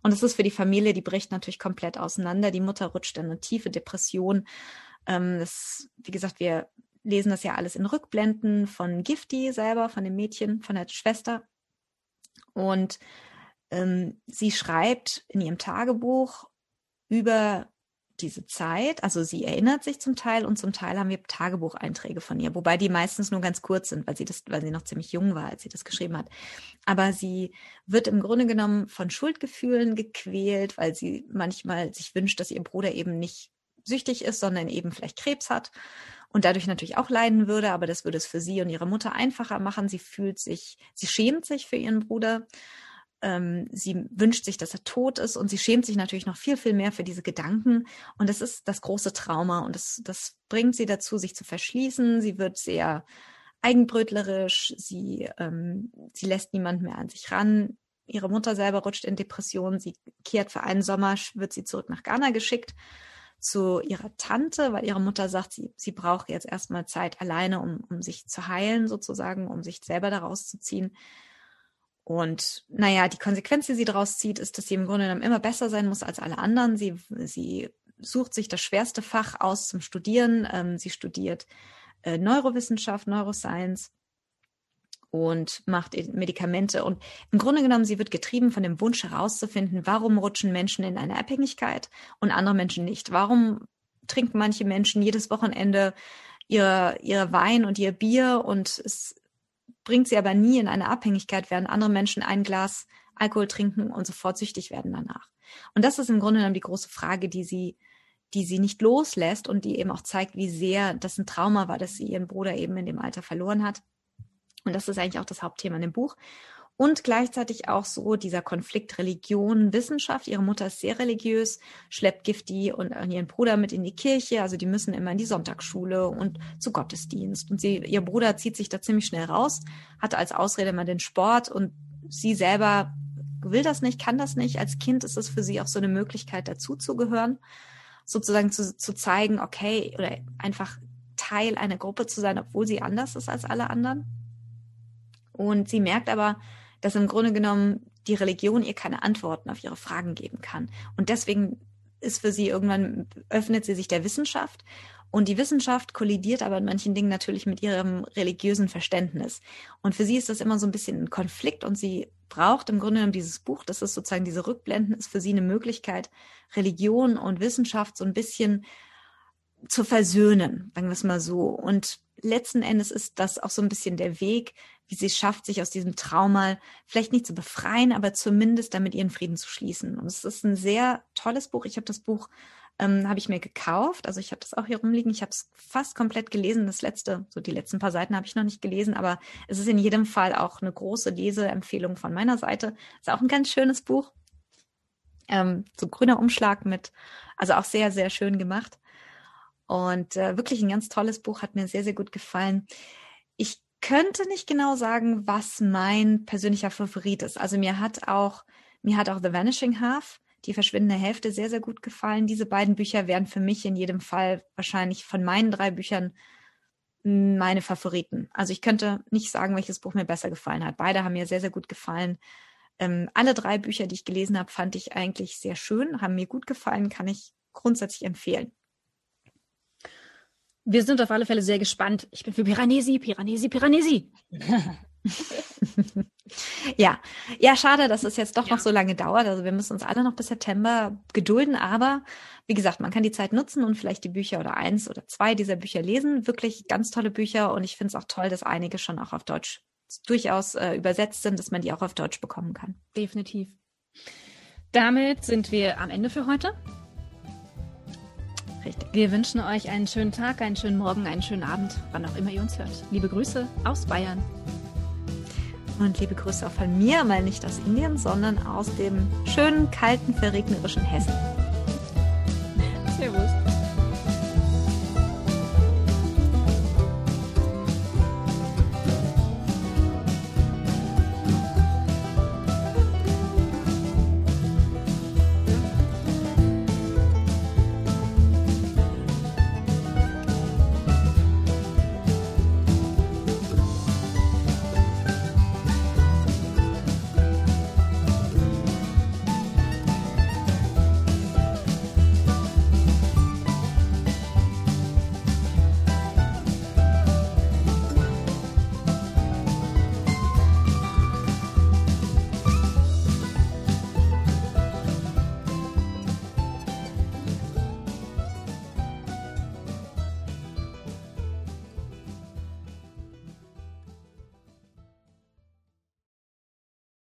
Und das ist für die Familie, die bricht natürlich komplett auseinander. Die Mutter rutscht in eine tiefe Depression. Ähm, das, wie gesagt, wir lesen das ja alles in Rückblenden von Gifty selber, von dem Mädchen, von der Schwester. Und sie schreibt in ihrem Tagebuch über diese Zeit. Also sie erinnert sich zum Teil und zum Teil haben wir Tagebucheinträge von ihr, wobei die meistens nur ganz kurz sind, weil sie das, weil sie noch ziemlich jung war, als sie das geschrieben hat. Aber sie wird im Grunde genommen von Schuldgefühlen gequält, weil sie manchmal sich wünscht, dass ihr Bruder eben nicht süchtig ist, sondern eben vielleicht Krebs hat und dadurch natürlich auch leiden würde, aber das würde es für sie und ihre Mutter einfacher machen. Sie fühlt sich, sie schämt sich für ihren Bruder ähm, sie wünscht sich, dass er tot ist und sie schämt sich natürlich noch viel, viel mehr für diese Gedanken. Und das ist das große Trauma und das, das bringt sie dazu, sich zu verschließen. Sie wird sehr eigenbrötlerisch, sie, ähm, sie lässt niemand mehr an sich ran. Ihre Mutter selber rutscht in Depressionen. Sie kehrt für einen Sommer, wird sie zurück nach Ghana geschickt zu ihrer Tante, weil ihre Mutter sagt, sie, sie braucht jetzt erstmal Zeit alleine, um, um sich zu heilen sozusagen, um sich selber daraus zu ziehen. Und naja, die Konsequenz, die sie daraus zieht, ist, dass sie im Grunde genommen immer besser sein muss als alle anderen. Sie, sie sucht sich das schwerste Fach aus zum Studieren. Ähm, sie studiert äh, Neurowissenschaft, Neuroscience und macht Medikamente. Und im Grunde genommen, sie wird getrieben von dem Wunsch herauszufinden, warum rutschen Menschen in eine Abhängigkeit und andere Menschen nicht? Warum trinken manche Menschen jedes Wochenende ihr, ihr Wein und ihr Bier und es bringt sie aber nie in eine Abhängigkeit, während andere Menschen ein Glas Alkohol trinken und sofort süchtig werden danach. Und das ist im Grunde genommen die große Frage, die sie, die sie nicht loslässt und die eben auch zeigt, wie sehr das ein Trauma war, dass sie ihren Bruder eben in dem Alter verloren hat. Und das ist eigentlich auch das Hauptthema in dem Buch und gleichzeitig auch so dieser Konflikt Religion, Wissenschaft. Ihre Mutter ist sehr religiös, schleppt Gifti und ihren Bruder mit in die Kirche. Also die müssen immer in die Sonntagsschule und zu Gottesdienst. Und sie, ihr Bruder zieht sich da ziemlich schnell raus, hatte als Ausrede immer den Sport und sie selber will das nicht, kann das nicht. Als Kind ist es für sie auch so eine Möglichkeit, dazuzugehören, sozusagen zu, zu zeigen, okay, oder einfach Teil einer Gruppe zu sein, obwohl sie anders ist als alle anderen. Und sie merkt aber, dass im Grunde genommen die Religion ihr keine Antworten auf ihre Fragen geben kann. Und deswegen ist für sie irgendwann, öffnet sie sich der Wissenschaft. Und die Wissenschaft kollidiert aber in manchen Dingen natürlich mit ihrem religiösen Verständnis. Und für sie ist das immer so ein bisschen ein Konflikt und sie braucht im Grunde genommen dieses Buch, das ist sozusagen diese Rückblenden, ist für sie eine Möglichkeit, Religion und Wissenschaft so ein bisschen zu versöhnen, sagen wir es mal so. Und letzten Endes ist das auch so ein bisschen der Weg, wie sie es schafft, sich aus diesem Trauma vielleicht nicht zu befreien, aber zumindest damit ihren Frieden zu schließen. Und es ist ein sehr tolles Buch. Ich habe das Buch ähm, habe ich mir gekauft. Also ich habe das auch hier rumliegen. Ich habe es fast komplett gelesen. Das letzte, so die letzten paar Seiten habe ich noch nicht gelesen, aber es ist in jedem Fall auch eine große Leseempfehlung von meiner Seite. Ist auch ein ganz schönes Buch. Ähm, so grüner Umschlag mit, also auch sehr, sehr schön gemacht. Und äh, wirklich ein ganz tolles Buch, hat mir sehr, sehr gut gefallen. Ich könnte nicht genau sagen, was mein persönlicher Favorit ist. Also mir hat auch, mir hat auch The Vanishing Half, die verschwindende Hälfte, sehr, sehr gut gefallen. Diese beiden Bücher wären für mich in jedem Fall wahrscheinlich von meinen drei Büchern meine Favoriten. Also ich könnte nicht sagen, welches Buch mir besser gefallen hat. Beide haben mir sehr, sehr gut gefallen. Ähm, alle drei Bücher, die ich gelesen habe, fand ich eigentlich sehr schön, haben mir gut gefallen, kann ich grundsätzlich empfehlen. Wir sind auf alle Fälle sehr gespannt. Ich bin für Piranesi, Piranesi, Piranesi. ja, ja, schade, dass es jetzt doch ja. noch so lange dauert. Also wir müssen uns alle noch bis September gedulden. Aber wie gesagt, man kann die Zeit nutzen und vielleicht die Bücher oder eins oder zwei dieser Bücher lesen. Wirklich ganz tolle Bücher. Und ich finde es auch toll, dass einige schon auch auf Deutsch durchaus äh, übersetzt sind, dass man die auch auf Deutsch bekommen kann. Definitiv. Damit sind wir am Ende für heute. Richtig. Wir wünschen euch einen schönen Tag, einen schönen Morgen, einen schönen Abend, wann auch immer ihr uns hört. Liebe Grüße aus Bayern. Und liebe Grüße auch von mir, mal nicht aus Indien, sondern aus dem schönen, kalten, verregnerischen Hessen.